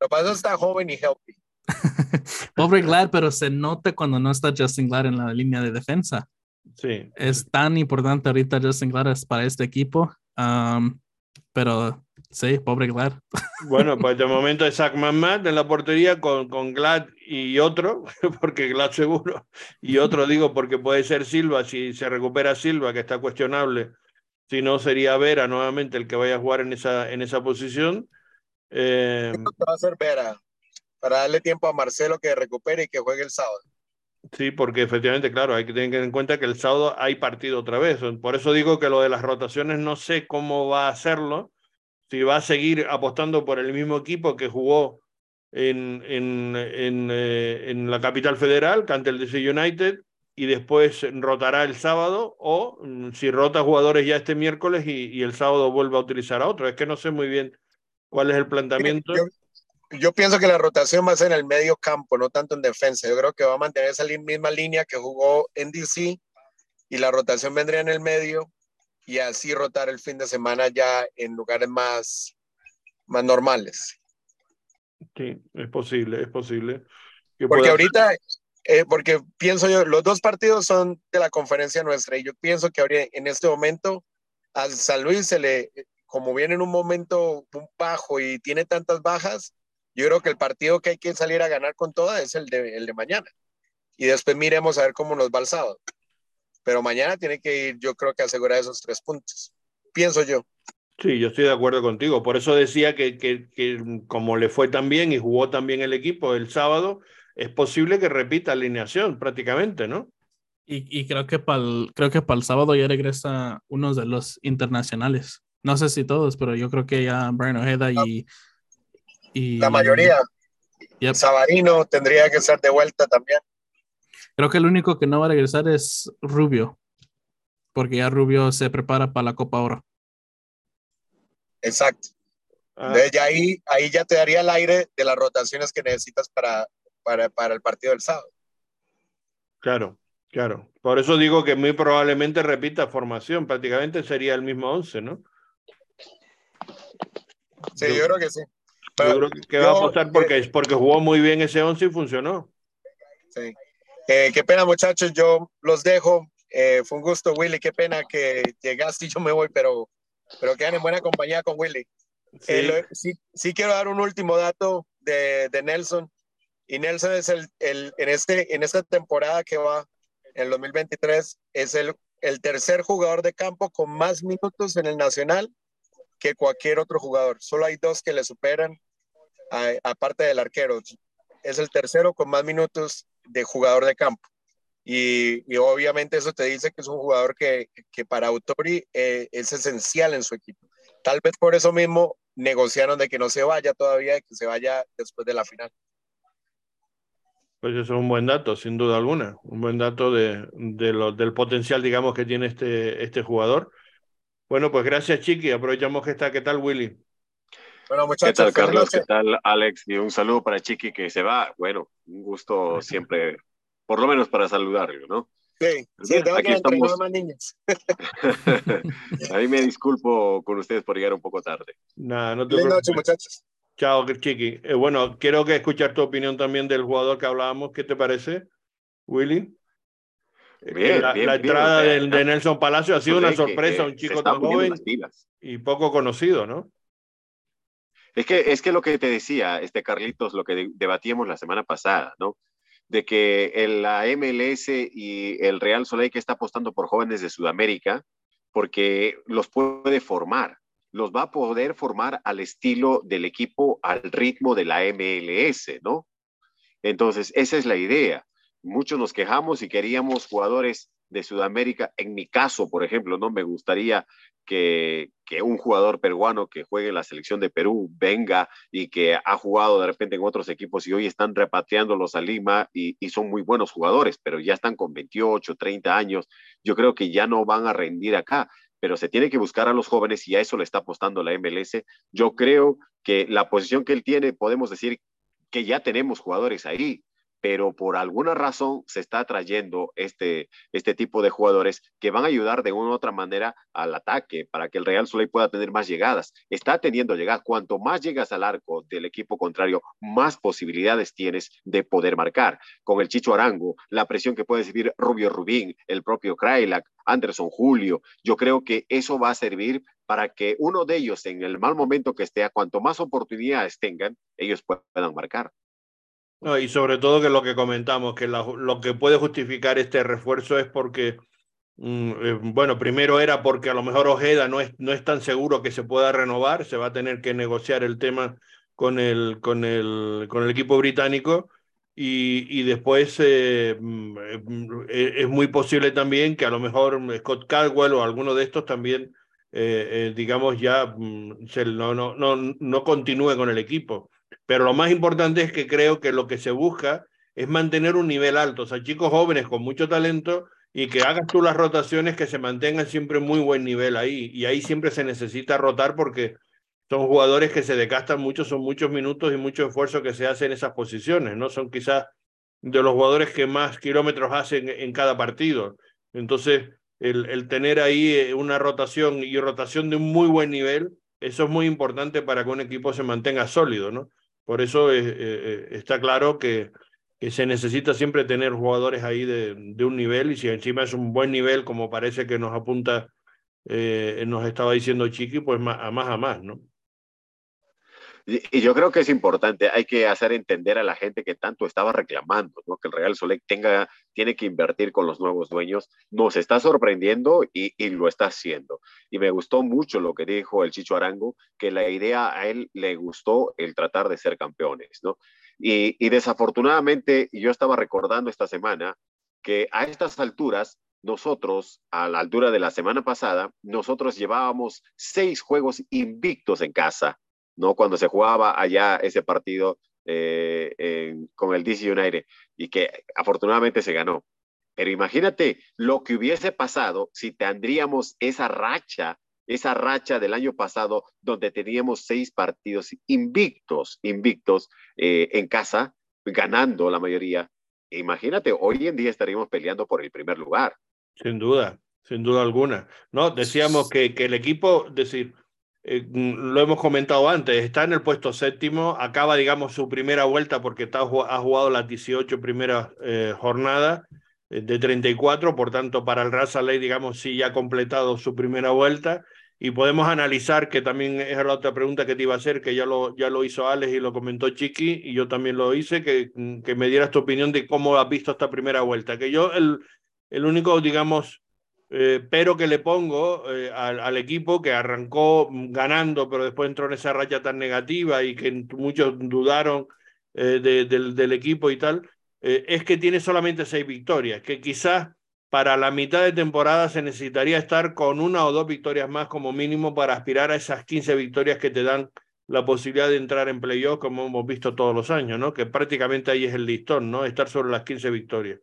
Lo que pasa es que está joven y healthy. pobre Glad, pero se nota cuando no está Justin Glad en la línea de defensa. Sí. Es tan importante ahorita Justin Glad para este equipo. Um, pero Sí, pobre Glad. Bueno, pues de momento es Zach Matt en la portería con, con Glad y otro, porque Glad seguro, y otro digo porque puede ser Silva, si se recupera Silva, que está cuestionable, si no sería Vera nuevamente el que vaya a jugar en esa, en esa posición. Eh, va a ser Vera, para darle tiempo a Marcelo que recupere y que juegue el sábado. Sí, porque efectivamente, claro, hay que tener en cuenta que el sábado hay partido otra vez. Por eso digo que lo de las rotaciones no sé cómo va a hacerlo si va a seguir apostando por el mismo equipo que jugó en, en, en, eh, en la capital federal, ante el DC United, y después rotará el sábado, o mm, si rota jugadores ya este miércoles y, y, el sábado vuelve a utilizar a otro. Es que no sé muy bien cuál es el planteamiento. yo pienso que la rotación va a ser en el medio campo, no tanto en defensa. Yo creo que va a mantener esa misma línea que jugó en DC y la rotación vendría en el medio y así rotar el fin de semana ya en lugares más, más normales. Sí, es posible, es posible. Porque ahorita, eh, porque pienso yo, los dos partidos son de la conferencia nuestra y yo pienso que ahorita, en este momento a San Luis se le, como viene en un momento bajo y tiene tantas bajas, yo creo que el partido que hay que salir a ganar con toda es el de, el de mañana. Y después miremos a ver cómo nos va el sábado. Pero mañana tiene que ir, yo creo que asegurar esos tres puntos. Pienso yo. Sí, yo estoy de acuerdo contigo. Por eso decía que, que, que como le fue tan bien y jugó también el equipo el sábado, es posible que repita alineación prácticamente, ¿no? Y, y creo que para el, creo que para el sábado ya regresa uno de los internacionales. No sé si todos, pero yo creo que ya Brian Ojeda y, y la mayoría. Yep. Sabarino tendría que ser de vuelta también. Creo que el único que no va a regresar es Rubio, porque ya Rubio se prepara para la Copa Oro. Exacto. Ah. Desde ahí, ahí ya te daría el aire de las rotaciones que necesitas para, para, para el partido del sábado. Claro, claro. Por eso digo que muy probablemente repita formación, prácticamente sería el mismo 11, ¿no? Sí, yo, yo creo que sí. Pero yo creo que va a pasar porque, eh, porque jugó muy bien ese 11 y funcionó. Sí. Eh, qué pena, muchachos, yo los dejo. Eh, fue un gusto, Willy. Qué pena que llegaste y yo me voy, pero, pero quedan en buena compañía con Willy. Sí. Eh, sí, sí, quiero dar un último dato de, de Nelson. Y Nelson es el, el, en, este, en esta temporada que va, en el 2023, es el, el tercer jugador de campo con más minutos en el Nacional que cualquier otro jugador. Solo hay dos que le superan, aparte del arquero. Es el tercero con más minutos de jugador de campo. Y, obviamente eso te dice que es un jugador que, para Autori eh, es esencial en su equipo. Tal vez por eso mismo negociaron de que no se vaya todavía, que se vaya después de la final. Pues eso es un buen dato, sin duda alguna, un buen dato de, de lo, del potencial, digamos, que tiene este, este jugador. Bueno, pues gracias, Chiqui. Aprovechamos que está. ¿Qué tal, Willy? Bueno, muchachos. ¿Qué tal, Carlos? ¿Qué tal, Alex? Y un saludo para Chiqui que se va. Bueno, un gusto siempre, por lo menos para saludarlo, ¿no? Sí, sí tengo aquí que estamos... más niños. A mí me disculpo con ustedes por llegar un poco tarde. Nada, no te Buenas noches, muchachos. Chao, Chiqui. Eh, bueno, quiero que escuchar tu opinión también del jugador que hablábamos. ¿Qué te parece, Willy? Bien, la, bien, la, entrada bien, de, de, Nelson Palacio ha sido una sorpresa, que, un chico tan joven y poco conocido, ¿no? Es que, es que lo que te decía, este Carlitos, lo que debatíamos la semana pasada, ¿no? De que el, la MLS y el Real Soleil que está apostando por jóvenes de Sudamérica, porque los puede formar, los va a poder formar al estilo del equipo, al ritmo de la MLS, ¿no? Entonces, esa es la idea muchos nos quejamos y queríamos jugadores de Sudamérica. En mi caso, por ejemplo, no me gustaría que, que, un jugador peruano que juegue en la selección de Perú venga y que ha jugado de repente en otros equipos y hoy están repatriándolos a Lima y, y, son muy buenos jugadores, pero ya están con 28, 30 años. Yo creo que ya no van a rendir acá, pero se tiene que buscar a los jóvenes y a eso le está apostando la MLS. Yo creo que la posición que él tiene, podemos decir que ya tenemos jugadores ahí pero por alguna razón se está trayendo este, este tipo de jugadores que van a ayudar de una u otra manera al ataque para que el Real Soleil pueda tener más llegadas. Está teniendo llegadas. Cuanto más llegas al arco del equipo contrario, más posibilidades tienes de poder marcar. Con el Chicho Arango, la presión que puede recibir Rubio Rubín, el propio Krailak, Anderson Julio, yo creo que eso va a servir para que uno de ellos en el mal momento que esté, cuanto más oportunidades tengan, ellos puedan marcar. No, y sobre todo que lo que comentamos, que la, lo que puede justificar este refuerzo es porque, mm, eh, bueno, primero era porque a lo mejor Ojeda no es, no es tan seguro que se pueda renovar, se va a tener que negociar el tema con el, con el, con el equipo británico. Y, y después eh, mm, eh, es muy posible también que a lo mejor Scott Caldwell o alguno de estos también, eh, digamos, ya mm, se, no, no, no, no continúe con el equipo. Pero lo más importante es que creo que lo que se busca es mantener un nivel alto, o sea, chicos jóvenes con mucho talento y que hagas tú las rotaciones que se mantengan siempre muy buen nivel ahí. Y ahí siempre se necesita rotar porque son jugadores que se desgastan mucho, son muchos minutos y mucho esfuerzo que se hace en esas posiciones, ¿no? Son quizás de los jugadores que más kilómetros hacen en cada partido. Entonces, el, el tener ahí eh, una rotación y rotación de un muy buen nivel, eso es muy importante para que un equipo se mantenga sólido, ¿no? Por eso eh, eh, está claro que, se necesita siempre tener jugadores ahí de, de, un nivel y si encima es un buen nivel como parece que nos apunta, nos estaba diciendo Chiqui, pues más, a más a más, ¿no? Y, yo creo que es importante, hay que hacer entender a la gente que tanto estaba reclamando, ¿no? que el Real Solec tenga, tiene que invertir con los nuevos dueños. Nos está sorprendiendo y, y, lo está haciendo. Y me gustó mucho lo que dijo el Chicho Arango, que la idea a él le gustó el tratar de ser campeones. ¿no? Y, y desafortunadamente, yo estaba recordando esta semana que a estas alturas nosotros, a la altura de la semana pasada, nosotros llevábamos seis juegos invictos en casa ¿no? Cuando se jugaba allá ese partido eh, con el DC United y que afortunadamente se ganó. Pero imagínate lo que hubiese pasado si tendríamos esa racha, esa racha del año pasado donde teníamos seis partidos invictos, invictos eh, en casa, ganando la mayoría. Imagínate, hoy en día estaríamos peleando por el primer lugar. Sin duda, sin duda alguna. No, decíamos que, que el equipo, decir, eh, lo hemos comentado antes, está en el puesto séptimo, acaba, digamos, su primera vuelta porque está, ha jugado las 18 primeras eh, jornadas eh, de 34, por tanto, para el Raza Ley, digamos, sí ya ha completado su primera vuelta. Y podemos analizar, que también es la otra pregunta que te iba a hacer, que ya lo, ya lo hizo Alex y lo comentó Chiqui, y yo también lo hice, que, que me dieras tu opinión de cómo has visto esta primera vuelta. Que yo, el, el único, digamos, eh, pero que le pongo eh, al, equipo que arrancó ganando, pero después entró en esa racha tan negativa y que muchos dudaron eh, de, del, del, equipo y tal, es que tiene solamente seis victorias, que quizás para la mitad de temporada se necesitaría estar con una o dos victorias más como mínimo para aspirar a esas 15 victorias que te dan la posibilidad de entrar en playoff como hemos visto todos los años, ¿no? Que prácticamente ahí es el listón, ¿no? Estar sobre las 15 victorias.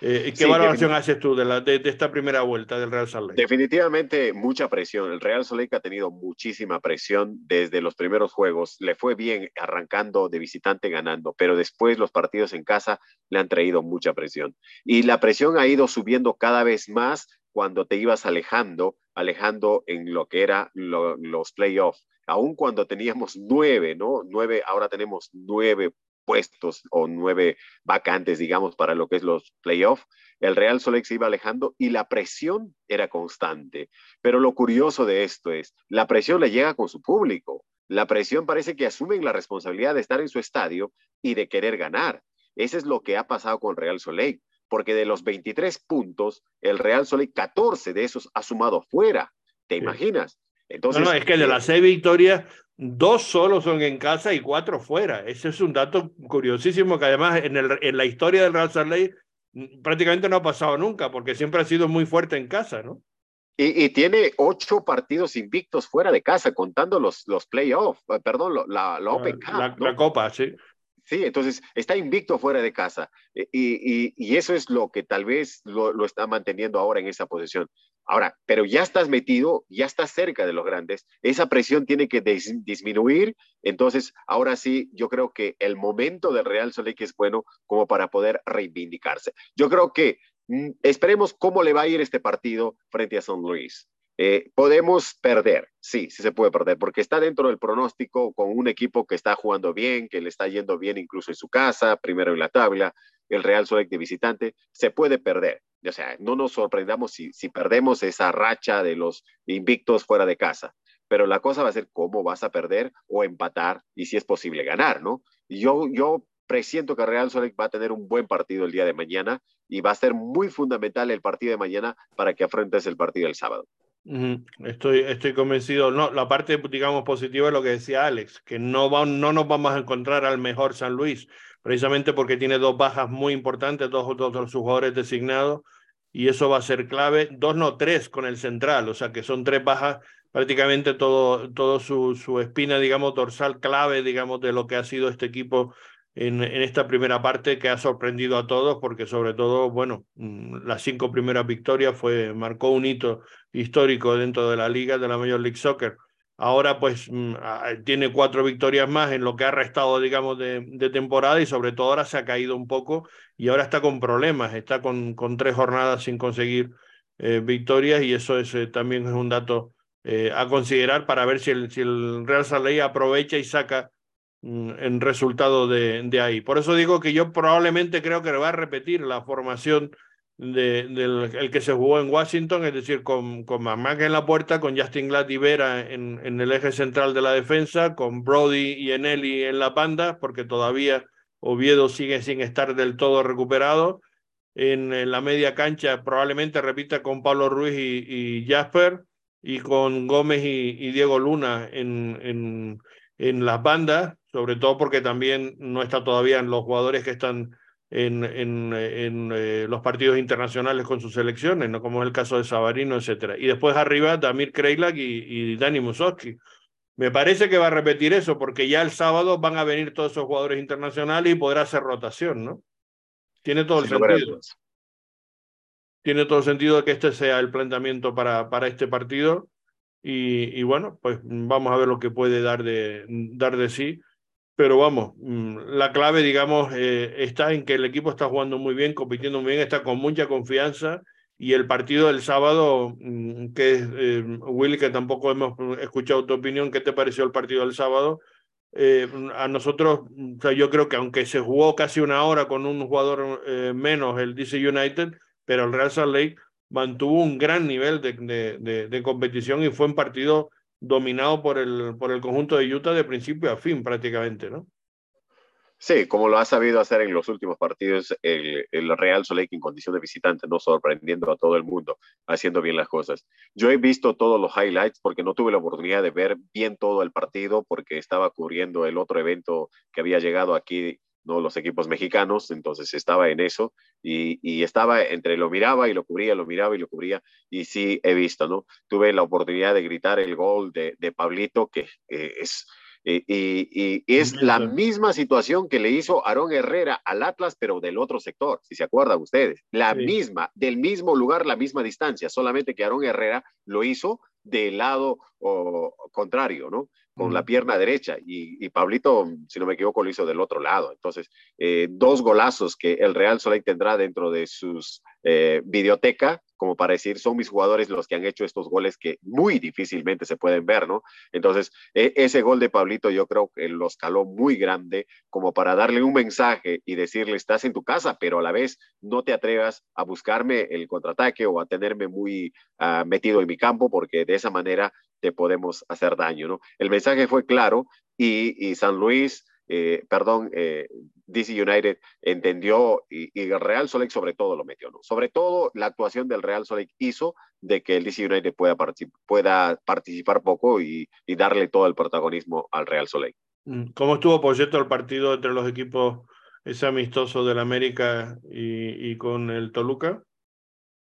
Eh, ¿Qué sí, valoración haces tú de, la, de, de, esta primera vuelta del Real Salt Lake? Definitivamente mucha presión. El Real Salt Lake ha tenido muchísima presión desde los primeros juegos. Le fue bien arrancando de visitante ganando, pero después los partidos en casa le han traído mucha presión. Y la presión ha ido subiendo cada vez más cuando te ibas alejando, alejando en lo que era lo, los playoffs. Aún cuando teníamos nueve, ¿no? Nueve, ahora tenemos nueve puestos o nueve vacantes, digamos, para lo que es los playoffs, el Real Solex se iba alejando y la presión era constante. Pero lo curioso de esto es, la presión le llega con su público. La presión parece que asumen la responsabilidad de estar en su estadio y de querer ganar. Eso es lo que ha pasado con Real Soleil, porque de los 23 puntos, el Real Soleil 14 de esos ha sumado fuera. ¿Te sí. imaginas? Entonces, no, no, es que de las seis victorias, dos solo son en casa y cuatro fuera. Ese es un dato curiosísimo que además en, el, en la historia del Real Salt prácticamente no ha pasado nunca, porque siempre ha sido muy fuerte en casa, ¿no? Y, y, tiene ocho partidos invictos fuera de casa, contando los, los playoffs, perdón, la, la Open Cup. La, ¿no? la, Copa, sí. Sí, entonces está invicto fuera de casa. Y, y, y eso es lo que tal vez lo, lo, está manteniendo ahora en esa posición. Ahora, pero ya estás metido, ya estás cerca de los grandes, esa presión tiene que dis disminuir, entonces ahora sí, yo creo que el momento del Real Soleil es bueno como para poder reivindicarse. Yo creo que mm, esperemos cómo le va a ir este partido frente a San Luis. Eh, podemos perder, sí, sí se puede perder, porque está dentro del pronóstico con un equipo que está jugando bien, que le está yendo bien incluso en su casa, primero en la tabla, el Real Soleil de visitante, se puede perder. O sea, no nos sorprendamos si, si perdemos esa racha de los invictos fuera de casa, pero la cosa va a ser cómo vas a perder o empatar y si es posible ganar, ¿no? Yo, yo presiento que Real Soleil va a tener un buen partido el día de mañana y va a ser muy fundamental el partido de mañana para que afrontes el partido del sábado. Estoy, estoy convencido. No, la parte, digamos, positiva es lo que decía Alex, que no, no nos vamos a encontrar al mejor San Luis, precisamente porque tiene dos bajas muy importantes, dos, dos sus jugadores designados, y eso va a ser clave. Dos, no, tres con el central, o sea que son tres bajas, prácticamente todo, todo su, su espina, digamos, dorsal clave, digamos, de lo que ha sido este equipo en, esta primera parte que ha sorprendido a todos porque sobre todo, bueno, mm, las cinco primeras victorias fue, marcó un hito histórico dentro de la liga de la Major League Soccer. ahora pues mm, tiene cuatro victorias más en lo que ha restado, digamos, de, temporada y sobre todo ahora se ha caído un poco y ahora está con problemas, está con, con tres jornadas sin conseguir eh, victorias y eso es, eh, también es un dato eh, a considerar para ver si el, si el Real Salt aprovecha y saca mm, el resultado de, de, ahí. Por eso digo que yo probablemente creo que va a repetir la formación de, del el que se jugó en Washington, es decir, con, con en la puerta, con Justin Glad y Vera en, en, el eje central de la defensa, con Brody y Eneli en la banda, porque todavía Oviedo sigue sin estar del todo recuperado. En, la media cancha probablemente repita con Pablo Ruiz y, y Jasper y con Gómez y, y Diego Luna en, en, en las bandas, sobre todo porque también no está todavía en los jugadores que están en, en, en eh, los partidos internacionales con sus selecciones, ¿no? como es el caso de Sabarino, etcétera. Y después arriba Damir Kreilak y, y Dani Musowski. Me parece que va a repetir eso, porque ya el sábado van a venir todos esos jugadores internacionales y podrá hacer rotación, ¿no? Tiene todo el sentido. Tiene todo el sentido que este sea el planteamiento para, para este partido. Y, y, bueno, pues vamos a ver lo que puede dar de, dar de sí pero vamos, mm, la clave, digamos, eh, está en que el equipo está jugando muy bien, compitiendo muy bien, está con mucha confianza y el partido del sábado, mm, que es, eh, Willy, que tampoco hemos escuchado tu opinión, ¿qué te pareció el partido del sábado? Eh, a nosotros, o sea, yo creo que aunque se jugó casi una hora con un jugador menos, el DC United, pero el Real Salt Lake mantuvo un gran nivel de, de, de competición y fue un partido dominado por el, por el conjunto de Utah de principio a fin prácticamente, ¿no? Sí, como lo ha sabido hacer en los últimos partidos el, el Real Soleil en condición de visitante, no sorprendiendo a todo el mundo, haciendo bien las cosas. Yo he visto todos los highlights porque no tuve la oportunidad de ver bien todo el partido porque estaba cubriendo el otro evento que había llegado aquí ¿no? los equipos mexicanos, entonces estaba en eso y, y, estaba entre lo miraba y lo cubría, lo miraba y lo cubría y sí he visto, ¿no? Tuve la oportunidad de gritar el gol de, de Pablito, que eh, es... Y, y, y, es la misma situación que le hizo Aarón Herrera al Atlas, pero del otro sector, si se acuerdan ustedes. La sí. misma, del mismo lugar, la misma distancia, solamente que Aarón Herrera lo hizo del lado contrario, ¿no? Con la pierna derecha. Y, y, Pablito, si no me equivoco, lo hizo del otro lado. Entonces, eh, dos golazos que el Real Soleil tendrá dentro de sus eh, videoteca, como para decir, son mis jugadores los que han hecho estos goles que muy difícilmente se pueden ver, ¿no? Entonces, e ese gol de Pablito yo creo que lo escaló muy grande como para darle un mensaje y decirle, estás en tu casa, pero a la vez no te atrevas a buscarme el contraataque o a tenerme muy uh, metido en mi campo, porque de esa manera te podemos hacer daño, ¿no? El mensaje fue claro y, y San Luis eh, perdón, eh, DC United entendió y, y, el Real Soleil sobre todo lo metió, ¿no? Sobre todo la actuación del Real Soleil hizo de que el DC United pueda, particip pueda participar poco y, y, darle todo el protagonismo al Real Soleil. Mm, ¿Cómo estuvo, por cierto, el partido entre los equipos, ese amistoso del América y, y con el Toluca?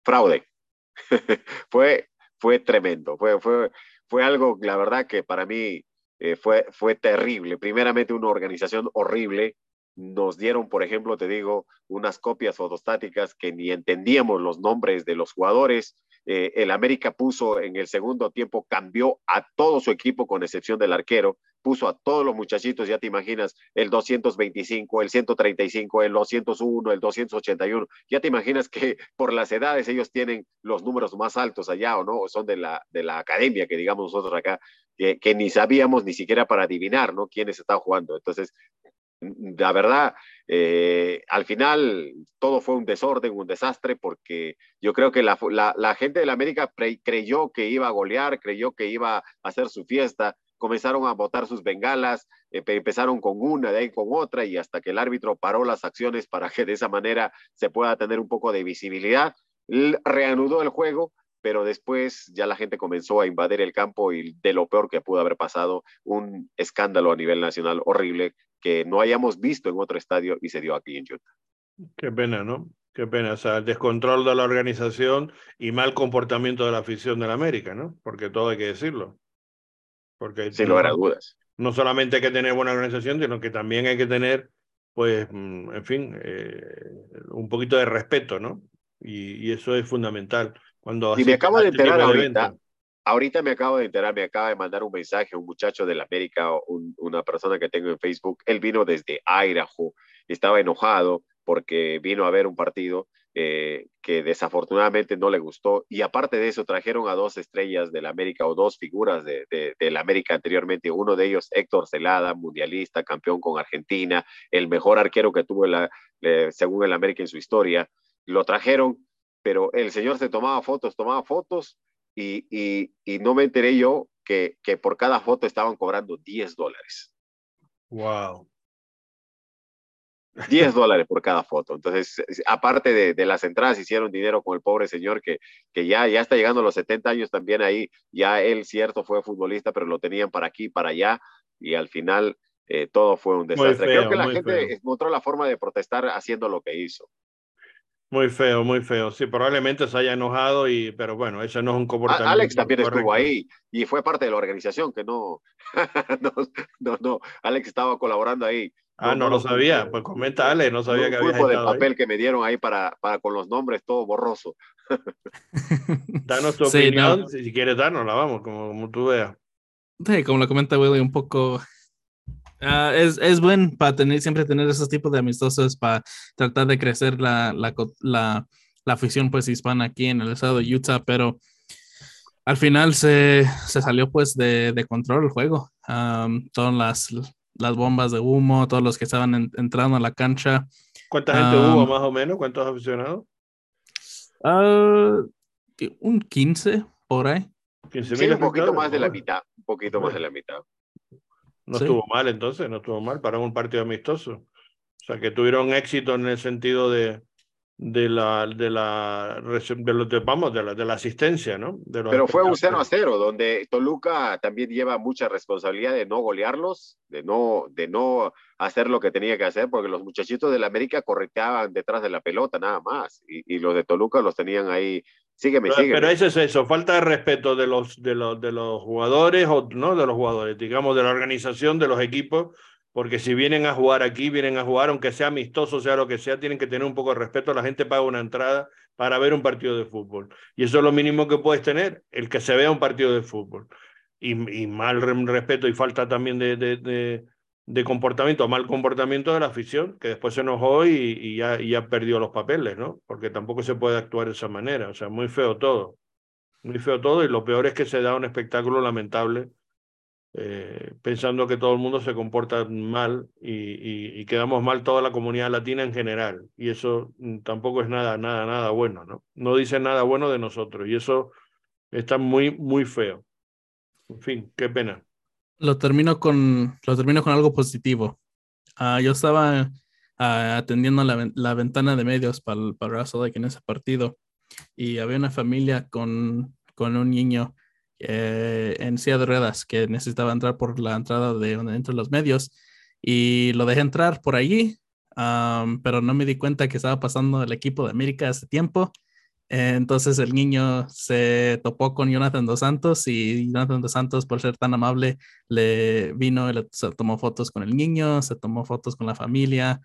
Fraude. fue, fue tremendo, fue, fue, fue algo, la verdad, que para mí eh, fue, fue terrible. Primeramente una organización horrible. Nos dieron, por ejemplo, te digo, unas copias fotostáticas que ni entendíamos los nombres de los jugadores. Eh, el América puso en el segundo tiempo, cambió a todo su equipo con excepción del arquero, puso a todos los muchachitos, ya te imaginas, el 225, el 135, el 201, el 281, ya te imaginas que por las edades ellos tienen los números más altos allá o no, son de la, de la academia que digamos nosotros acá, que, que ni sabíamos ni siquiera para adivinar, ¿no? Quiénes estaban jugando. Entonces, la verdad, eh, al final todo fue un desorden, un desastre, porque yo creo que la, gente de la América creyó que iba a golear, creyó que iba a hacer su fiesta, comenzaron a botar sus bengalas, eh, empezaron con una, de ahí con otra, y hasta que el árbitro paró las acciones para que de esa manera se pueda tener un poco de visibilidad, reanudó el juego, pero después ya la gente comenzó a invadir el campo y de lo peor que pudo haber pasado, un escándalo a nivel nacional horrible que no hayamos visto en otro estadio y se dio aquí en Utah. Qué pena, ¿no? Qué pena, o sea, el descontrol de la organización y mal comportamiento de la afición de la América, ¿no? Porque todo hay que decirlo. Porque Sin lugar a dudas. No solamente hay que tener buena organización, sino que también hay que tener, pues, mm, en fin, eh, un poquito de respeto, ¿no? Y, y, eso es fundamental. Cuando y me acabo de enterar ahorita, ahorita me acabo de enterar, me acaba de mandar un mensaje un muchacho de la América, una persona que tengo en Facebook. Él vino desde Idaho, estaba enojado porque vino a ver un partido eh, que desafortunadamente no le gustó. Y aparte de eso, trajeron a dos estrellas del América o dos figuras de, la América anteriormente. Uno de ellos, Héctor Celada, mundialista, campeón con Argentina, el mejor arquero que tuvo, la, según el América en su historia. Lo trajeron, pero el señor se tomaba fotos, tomaba fotos y, y, no me enteré yo que, que por cada foto estaban cobrando 10 dólares. Wow. 10 dólares por cada foto. Entonces, aparte de, de, las entradas, hicieron dinero con el pobre señor que, que ya, ya está llegando a los 70 años también ahí. Ya él, cierto, fue futbolista, pero lo tenían para aquí, para allá, y al final eh, todo fue un desastre. Creo que la gente encontró la forma de protestar haciendo lo que hizo. Muy feo, muy feo. Sí, probablemente se haya enojado, y, pero bueno, eso no es un comportamiento. Alex también estuvo ahí y fue parte de la organización, que no, no, no, no, Alex estaba colaborando ahí. Ah, no, lo sabía. Pues coméntale, no sabía que había. Un de papel que me dieron ahí para, para con los nombres todo borroso. Danos tu opinión, si, quieres darnos, la vamos, como, como tú veas. Sí, como lo comenta Willy, un poco. Uh, es, es buen para tener, siempre tener esos tipos de amistosos para tratar de crecer la, la, la, la afición pues hispana aquí en el estado de Utah, pero al final se, se salió pues de, de control el juego. Um, todas las, las bombas de humo, todos los que estaban entrando a la cancha. ¿Cuánta gente hubo más o menos? ¿Cuántos aficionados? Ah, un 15 por ahí. 15 sí, un poquito más de la mitad, un poquito más de la mitad. No estuvo mal entonces, no estuvo mal para un partido amistoso. O sea, que tuvieron éxito en el sentido de, de la de la de vamos de la, de la asistencia no pero fue un 0 a 0 donde Toluca también lleva mucha responsabilidad de no golearlos de no de no hacer lo que tenía que hacer porque los muchachitos de la América correteaban detrás de la pelota nada más y, los de Toluca los tenían ahí sígueme pero, sígueme pero eso es eso falta de respeto de los de los de los jugadores o no de los jugadores digamos de la organización de los equipos porque si vienen a jugar aquí, vienen a jugar, aunque sea amistoso, sea lo que sea, tienen que tener un poco de respeto. La gente paga una entrada para ver un partido de fútbol. Y eso es lo mínimo que puedes tener, el que se vea un partido de fútbol. Y, mal respeto y falta también de, de, de, comportamiento, mal comportamiento de la afición, que después se enojó y, y, ya, y ya perdió los papeles, ¿no? Porque tampoco se puede actuar de esa manera. O sea, muy feo todo. Muy feo todo. Y lo peor es que se da un espectáculo lamentable eh, pensando que todo el mundo se comporta mal y, quedamos mal toda la comunidad latina en general. Y eso mm, tampoco es nada, nada, nada bueno, ¿no? No dice nada bueno de nosotros y eso está muy, muy feo. En fin, qué pena. Lo termino con, lo termino con algo positivo. Ah, yo estaba ah, atendiendo la, la, ventana de medios para el para en ese partido y había una familia con, con un niño eh, en silla de ruedas que necesitaba entrar por la entrada de donde entran los medios y lo dejé entrar por allí, pero no me di cuenta que estaba pasando el equipo de América hace tiempo. Entonces el niño se topó con Jonathan Dos Santos y Jonathan Dos Santos, por ser tan amable, le vino, y se tomó fotos con el niño, se tomó fotos con la familia.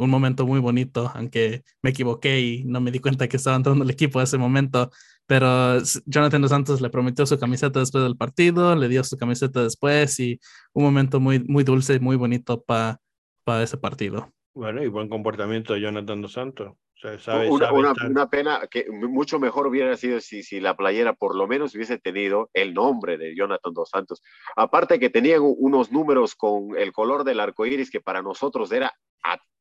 un momento muy bonito, aunque me equivoqué y no me di cuenta que estaba entrando el equipo a ese momento, pero Jonathan Dos Santos le prometió su camiseta después del partido, le dio su camiseta después y un momento muy, muy dulce y muy bonito para para ese partido. Bueno, y buen comportamiento de Jonathan Dos Santos. Una, pena que mucho mejor hubiera sido si, si la playera por lo menos hubiese tenido el nombre de Jonathan Dos Santos. Aparte que tenían unos números con el color del arco iris que para nosotros era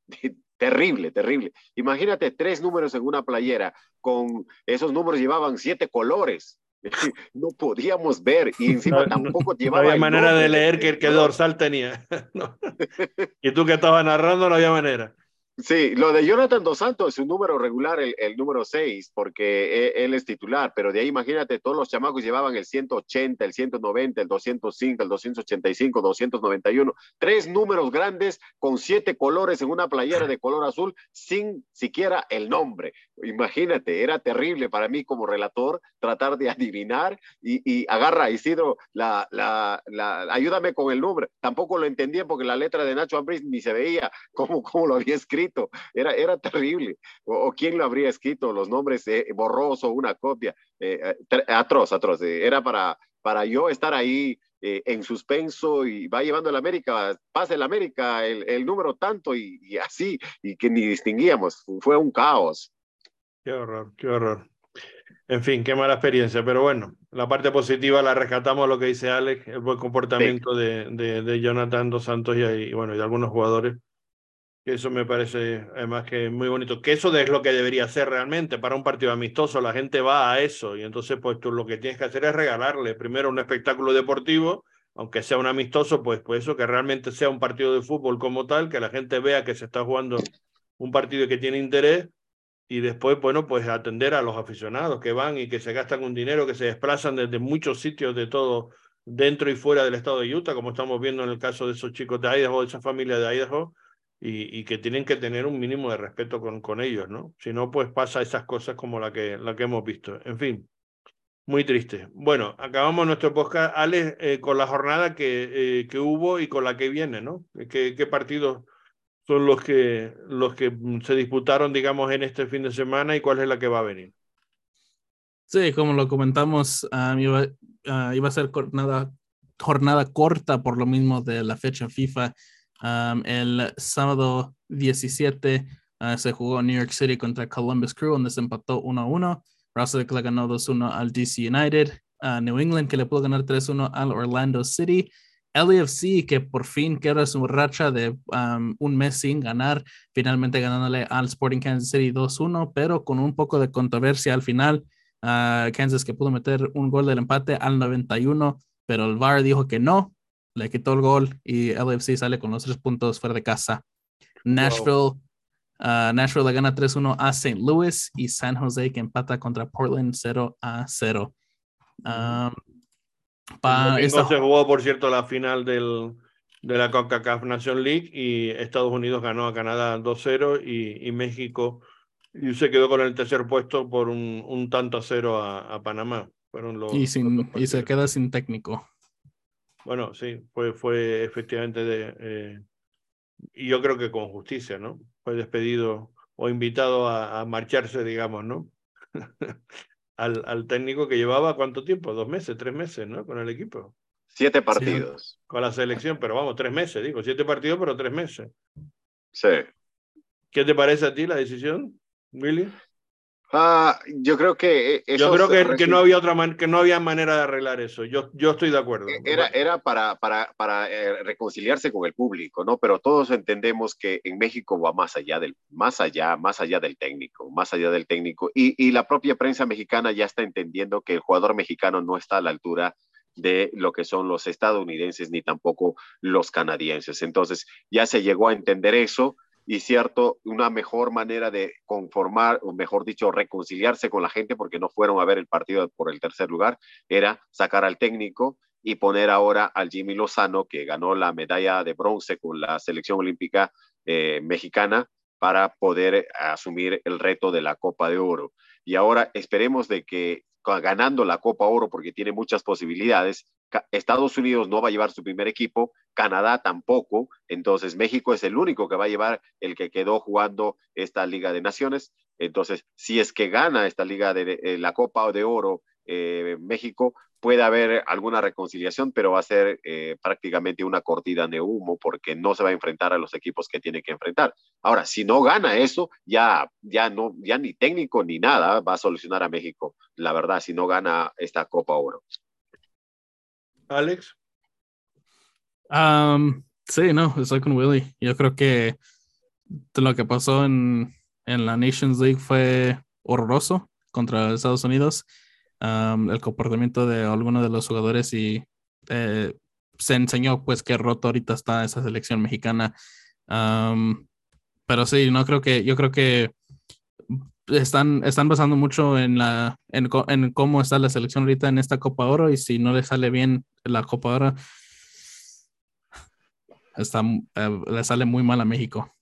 Terrible, terrible. Imagínate tres números en una playera, con esos números llevaban siete colores. No podíamos ver y encima tampoco llevaba. No había manera de leer el dorsal tenía. Y tú que estabas narrando, no había manera. Sí, lo de Jonathan Dos Santos es un número regular, el, número 6, porque e, él, es titular, pero de ahí imagínate, todos los chamacos llevaban el 180, el 190, el 205, el 285, 291, tres números grandes con siete colores en una playera de color azul sin siquiera el nombre. Imagínate, era terrible para mí como relator tratar de adivinar y, agarra Isidro, ayúdame con el nombre. Tampoco lo entendía porque la letra de Nacho Ambris ni se veía cómo lo había escrito escrito, era, era terrible. O, quién lo habría escrito, los nombres eh, borroso, una copia, eh, eh, atroz, atroz. era para, para yo estar ahí en suspenso y va llevando el América, pasa el América, el, número tanto y, y, así, y que ni distinguíamos. Fue un caos. Qué horror, qué horror. En fin, qué mala experiencia, pero bueno, la parte positiva la rescatamos, lo que dice Alex, el buen comportamiento de, de, Jonathan Dos Santos y, bueno, y de algunos jugadores. Eso me parece además que muy bonito. Que eso es lo que debería ser realmente para un partido amistoso. La gente va a eso y entonces pues tú lo que tienes que hacer es regalarle primero un espectáculo deportivo, aunque sea un amistoso, pues, pues eso, que realmente sea un partido de fútbol como tal, que la gente vea que se está jugando un partido que tiene interés y después, bueno, pues atender a los aficionados que van y que se gastan un dinero, que se desplazan desde muchos sitios de todo, dentro y fuera del estado de Utah, como estamos viendo en el caso de esos chicos de Idaho, de esa familia de Idaho, y, y que tienen que tener un mínimo de respeto con, con ellos, ¿no? Si no, pues pasa esas cosas como la que, la que hemos visto. En fin, muy triste. Bueno, acabamos nuestro podcast, Alex, eh, con la jornada que, eh, que hubo y con la que viene, ¿no? ¿Qué, qué partidos son los que, los que se disputaron, digamos, en este fin de semana y cuál es la que va a venir. Sí, como lo comentamos, iba, ah, iba, a ser jornada, jornada corta por lo mismo de la fecha FIFA. El sábado 17 ah, se jugó New York City contra Columbus Crew, donde se empató 1-1. Russell le ganó 2-1 al DC United. New England, que le pudo ganar 3-1 al Orlando City. LAFC, que por fin queda su racha de un mes sin ganar, finalmente ganándole al Sporting Kansas City 2-1, pero con un poco de controversia al final. Uh, Kansas que pudo meter un gol del empate al 91, pero el VAR dijo que no, le quitó el gol y LAFC sale con los tres puntos fuera de casa. Nashville, uh, Nashville le gana 3-1 a St. Louis y San Jose que empata contra Portland 0 0. Pa, esta... se jugó, por cierto, la final del, de la CONCACAF Nation League y Estados Unidos ganó a Canadá 2-0 y, y, México y se quedó con el tercer puesto por un, un tanto a cero a, a Panamá. Fueron los, y, sin, y se queda sin técnico. Bueno, sí, fue, fue efectivamente de... Eh, y yo creo que con justicia, ¿no? Fue despedido o invitado a, a marcharse, digamos, ¿no? al, al, técnico que llevaba cuánto tiempo, dos meses, tres meses, ¿no? Con el equipo. Siete partidos. con la selección, pero vamos, tres meses, digo, siete partidos, pero tres meses. Sí. ¿Qué te parece a ti la decisión, Willy? Ah, yo creo que eso yo creo que, que, no había otra man que no había manera de arreglar eso. Yo, yo estoy de acuerdo. E-, era, era para, para, para eh, reconciliarse con el público, ¿no? Pero todos entendemos que en México va más allá del, más allá, más allá del técnico, más allá del técnico. Y, y la propia prensa mexicana ya está entendiendo que el jugador mexicano no está a la altura de lo que son los estadounidenses ni tampoco los canadienses. Entonces ya se llegó a entender eso y cierto, una mejor manera de conformar, o mejor dicho, reconciliarse con la gente porque no fueron a ver el partido por el tercer lugar, era sacar al técnico y poner ahora al Jimmy Lozano, que ganó la medalla de bronce con la selección olímpica eh, mexicana, para poder asumir el reto de la Copa de Oro. Y ahora esperemos de que ganando la Copa Oro, porque tiene muchas posibilidades, Estados Unidos no va a llevar su primer equipo, Canadá tampoco, entonces México es el único que va a llevar el que quedó jugando esta Liga de Naciones. Entonces, si es que gana esta Liga de, eh, la Copa de Oro eh, México, puede haber alguna reconciliación, pero va a ser eh, prácticamente una cortida de humo porque no se va a enfrentar a los equipos que tiene que enfrentar. Ahora, si no gana eso, ya, ya no, ya ni técnico ni nada va a solucionar a México, la verdad, si no gana esta Copa Oro. Alex. sí, no, estoy con Willy. Yo creo que lo que pasó en, en la Nations League fue horroroso contra Estados Unidos. el comportamiento de algunos de los jugadores y eh, se enseñó pues qué roto ahorita está esa selección mexicana. pero sí, no creo que, yo creo que están, están basando mucho en, la, en, en, cómo está la selección ahorita en esta Copa Oro y si no le sale bien la Copa Oro, está, eh, le sale muy mal a México.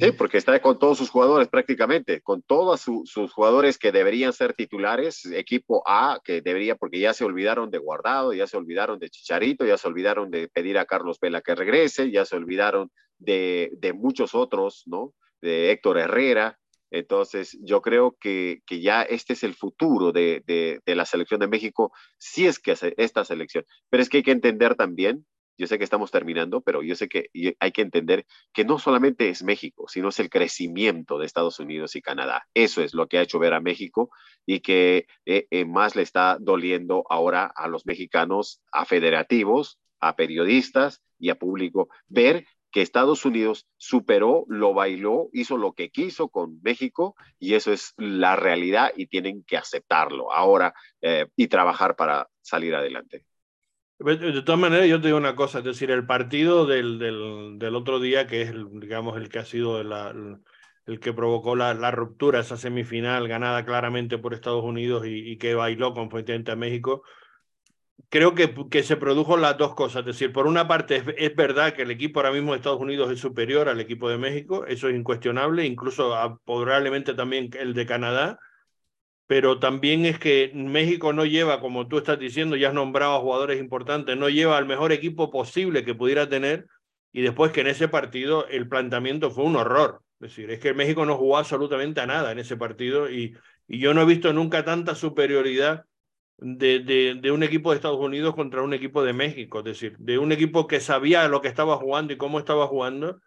Sí, porque está con todos sus jugadores prácticamente, con todos sus jugadores que deberían ser titulares, equipo A, que debería, porque ya se olvidaron de Guardado, ya se olvidaron de Chicharito, ya se olvidaron de pedir a Carlos Vela que regrese, ya se olvidaron de, de muchos otros, ¿no? de Héctor Herrera. Entonces, yo creo que, que ya este es el futuro de, de, la selección de México, si es que esta selección. Pero es que hay que entender también, yo sé que estamos terminando, pero yo sé que hay que entender que no solamente es México, sino es el crecimiento de Estados Unidos y Canadá. Eso es lo que ha hecho ver a México y que eh, eh, más le está doliendo ahora a los mexicanos, a federativos, a periodistas y a público, ver que Estados Unidos superó, lo bailó, hizo lo que quiso con México y eso es la realidad y tienen que aceptarlo ahora eh, y trabajar para salir adelante. De todas maneras, yo te digo una cosa, es decir, el partido del, del, otro día, que es, el, digamos, el que ha sido el, que provocó la, la, ruptura, esa semifinal ganada claramente por Estados Unidos y, que bailó con a México, creo que, que, se produjo las dos cosas. Es decir, por una parte, es, es, verdad que el equipo ahora mismo de Estados Unidos es superior al equipo de México, eso es incuestionable, incluso a, probablemente también el de Canadá, pero también es que México no lleva, como tú estás diciendo, ya has nombrado a jugadores importantes, no lleva al mejor equipo posible que pudiera tener, y después que en ese partido el planteamiento fue un horror. Es decir, es que México no jugó absolutamente a nada en ese partido, y, y yo no he visto nunca tanta superioridad de, de, un equipo de Estados Unidos contra un equipo de México, es decir, de un equipo que sabía lo que estaba jugando y cómo estaba jugando,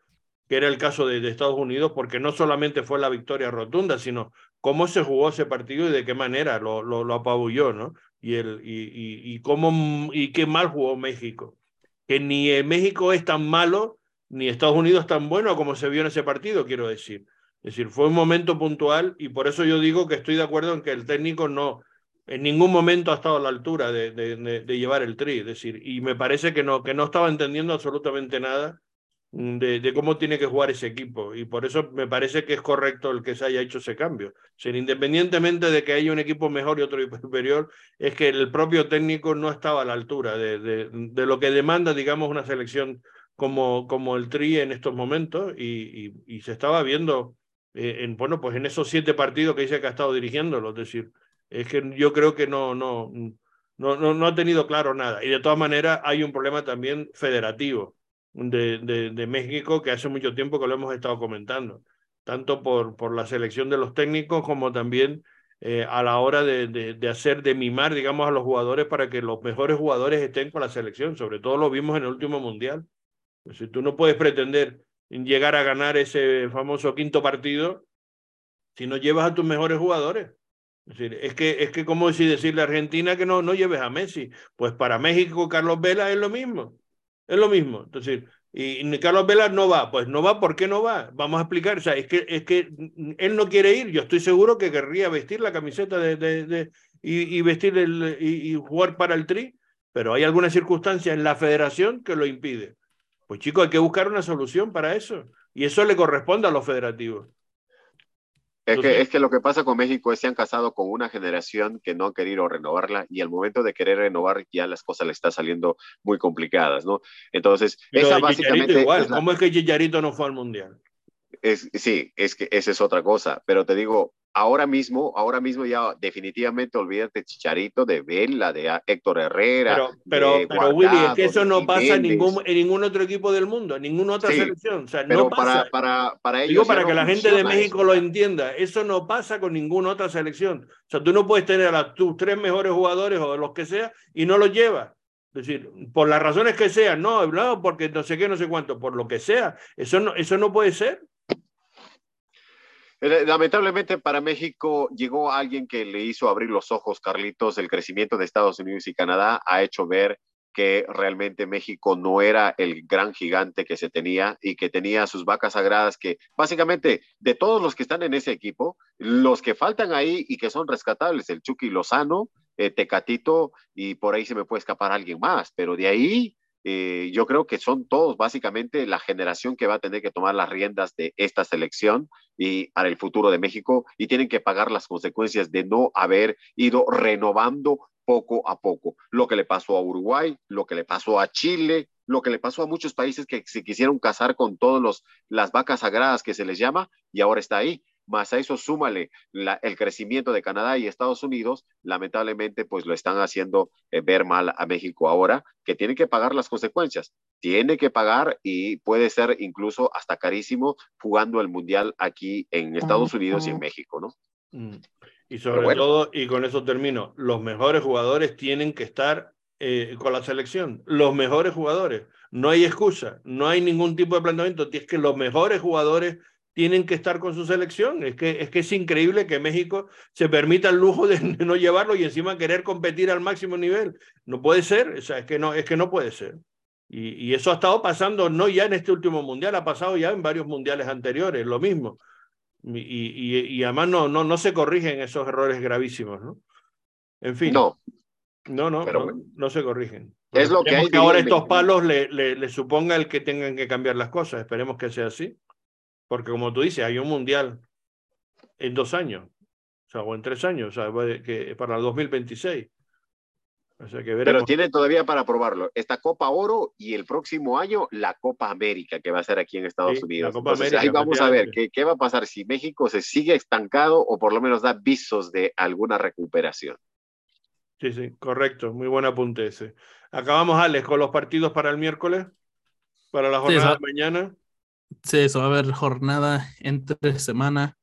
que era el caso de, de Estados Unidos, porque no solamente fue la victoria rotunda, sino cómo se jugó ese partido y de qué manera lo, lo, apabulló, ¿no? Y, el, y, y, y, cómo, y qué mal jugó México. Que ni México es tan malo, ni Estados Unidos tan bueno como se vio en ese partido, quiero decir. Es decir, fue un momento puntual y por eso yo digo que estoy de acuerdo en que el técnico no, en ningún momento ha estado a la altura de, de, llevar el tri, es decir, y me parece que no, que no estaba entendiendo absolutamente nada de, cómo tiene que jugar ese equipo, y por eso me parece que es correcto el que se haya hecho ese cambio. O independientemente de que haya un equipo mejor y otro superior, es que el propio técnico no estaba a la altura de, lo que demanda, digamos, una selección como, como el tri en estos momentos, y, y, y se estaba viendo, eh, en, bueno, pues en esos siete partidos que dice que ha estado dirigiéndolo, es decir, es que yo creo que no, no, no, no, ha tenido claro nada. Y de todas maneras hay un problema también federativo de, de, de, México que hace mucho tiempo que lo hemos estado comentando, tanto por, por la selección de los técnicos como también eh, a la hora de, de, hacer, de mimar, digamos, a los jugadores para que los mejores jugadores estén con la selección. Sobre todo lo vimos en el último mundial. Pues si tú no puedes pretender llegar a ganar ese famoso quinto partido si no llevas a tus mejores jugadores. Es, que es que como si decirle a Argentina que no, no lleves a Messi. Pues para México, Carlos Vela es lo mismo. Es lo mismo. Entonces, y Carlos Vela no va. Pues no va, ¿por qué no va? Vamos a explicar. O sea, es que, es que él no quiere ir. Yo estoy seguro que querría vestir la camiseta de, de, y, vestir el, y, y, jugar para el tri, pero hay alguna circunstancia en la federación que lo impide. Pues chicos, hay que buscar una solución para eso. Y eso le corresponde a los federativos. Es que, es que lo que pasa con México es que se han casado con una generación que no ha querido renovarla y al momento de querer renovar ya las cosas le están saliendo muy complicadas, ¿no? Entonces, Pero esa básicamente... Igual. Es la... ¿Cómo es que Chicharito no fue al Mundial? Es, sí, es que esa es otra cosa, pero te digo, ahora mismo, ahora mismo ya definitivamente olvídate de Chicharito, de Vela, de Héctor Herrera. Pero, pero, pero Guardado, Willy, es que eso no pasa en ningún, en ningún otro equipo del mundo, en ninguna otra sí, selección. O sea, pero no pasa. Para, para, para ellos Digo, para que la gente de México eso. lo entienda, eso no pasa con ninguna otra selección. O sea, tú no puedes tener a tus tres mejores jugadores o los que sea y no los llevas. Es decir, por las razones que sean, no, no, porque no sé qué, no sé cuánto, por lo que sea, eso no, eso no puede ser. Eh, lamentablemente para México llegó alguien que le hizo abrir los ojos, Carlitos. El crecimiento de Estados Unidos y Canadá ha hecho ver que realmente México no era el gran gigante que se tenía y que tenía sus vacas sagradas que básicamente de todos los que están en ese equipo, los que faltan ahí y que son rescatables, el Chucky Lozano, eh, Tecatito y por ahí se me puede escapar alguien más, pero de ahí eh, yo creo que son todos básicamente la generación que va a tener que tomar las riendas de esta selección y para el futuro de México y tienen que pagar las consecuencias de no haber ido renovando poco a poco. Lo que le pasó a Uruguay, lo que le pasó a Chile, lo que le pasó a muchos países que se quisieron casar con todas las vacas sagradas que se les llama y ahora está ahí. Más a eso súmale el crecimiento de Canadá y Estados Unidos, lamentablemente pues lo están haciendo eh, ver mal a México ahora, que tiene que pagar las consecuencias, tiene que pagar y puede ser incluso hasta carísimo jugando el Mundial aquí en Estados Unidos y en México, ¿no? Mm. Y sobre todo, y con eso termino, los mejores jugadores tienen que estar eh, con la selección, los mejores jugadores. No hay excusa, no hay ningún tipo de planteamiento, es que los mejores jugadores tienen que estar con su selección. Es que, es que es increíble que México se permita el lujo de no llevarlo y encima querer competir al máximo nivel. No puede ser, o sea, es que no, es que no puede ser. Y, y, eso ha estado pasando no ya en este último mundial, ha pasado ya en varios mundiales anteriores, lo mismo. Y, y, y además no, no, no se corrigen esos errores gravísimos, ¿no? En fin. No. No, no, no, no, se corrigen. Es lo que hay. Que ahora estos palos le, le, le suponga el que tengan que cambiar las cosas. Esperemos que sea así. Porque como tú dices, hay un mundial en dos años, o sea, o en tres años, o sea, que para el 2026. O sea que Pero tiene todavía para probarlo esta Copa Oro y el próximo año la Copa América que va a ser aquí en Estados Unidos. ahí vamos a ver qué, qué va a pasar si México se sigue estancado o por lo menos da visos de alguna recuperación. Sí, sí, correcto. Muy buen apunte ese. Acabamos, Alex, con los partidos para el miércoles, para la jornada de mañana. Sí, eso va a haber jornada entre semana.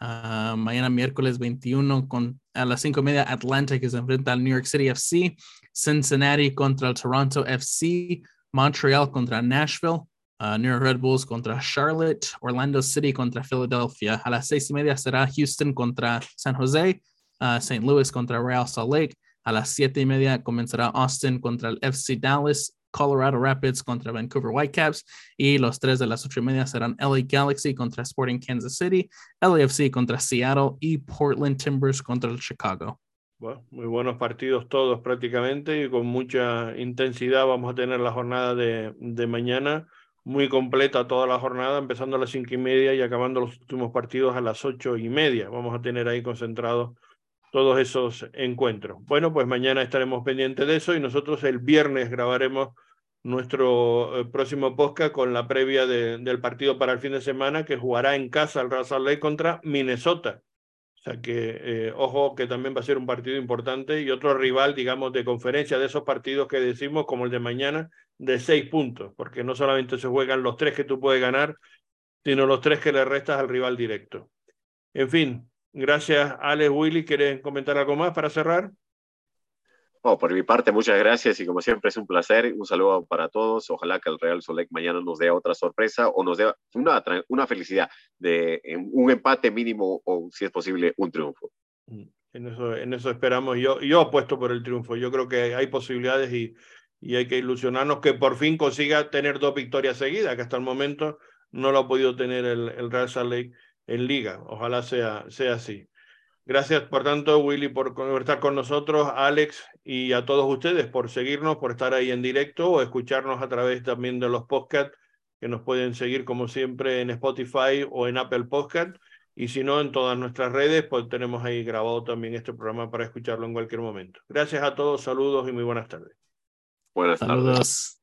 Uh, mañana miércoles 21 con, a las 5 y media Atlanta que se enfrenta al New York City FC, Cincinnati contra el Toronto FC, Montreal contra Nashville, uh, New York Red Bulls contra Charlotte, Orlando City contra Philadelphia. A las 6 y media será Houston contra San Jose, uh, St. Louis contra Real Salt Lake. A las 7 y media comenzará Austin contra el FC Dallas, Colorado Rapids contra Vancouver Whitecaps y los tres de las ocho y media serán LA Galaxy contra Sporting Kansas City, LAFC contra Seattle y Portland Timbers contra Chicago. Bueno, muy buenos partidos todos prácticamente y con mucha intensidad vamos a tener la jornada de, de mañana muy completa toda la jornada, empezando a las cinco y media y acabando los últimos partidos a las ocho y media. Vamos a tener ahí concentrados todos esos encuentros. Bueno, pues mañana estaremos pendientes de eso y nosotros el viernes grabaremos nuestro eh, próximo podcast con la previa del partido para el fin de semana que jugará en casa el Real Lake contra Minnesota. O sea que, eh, ojo, que también va a ser un partido importante y otro rival, digamos, de conferencia de esos partidos que decimos, como el de mañana, de seis puntos, porque no solamente se juegan los tres que tú puedes ganar, sino los tres que le restas al rival directo. En fin, Gracias, Alex Willy. ¿Quieres comentar algo más para cerrar? Oh, por mi parte, muchas gracias y como siempre es un placer. Un saludo para todos. Ojalá que el Real Solec mañana nos dé otra sorpresa o nos dé una, una felicidad de un empate mínimo o, si es posible, un triunfo. Mm, en eso, en eso esperamos. Yo, yo apuesto por el triunfo. Yo creo que hay posibilidades y, y hay que ilusionarnos que por fin consiga tener dos victorias seguidas, que hasta el momento no lo ha podido tener el, el Real Salt Lake en liga. Ojalá sea, sea así. Gracias, por tanto, Willy, por estar con nosotros, Alex, y a todos ustedes por seguirnos, por estar ahí en directo o escucharnos a través también de los podcasts que nos pueden seguir como siempre en Spotify o en Apple Podcast. Y si no, en todas nuestras redes, pues tenemos ahí grabado también este programa para escucharlo en cualquier momento. Gracias a todos, saludos y muy buenas tardes. Buenas tardes.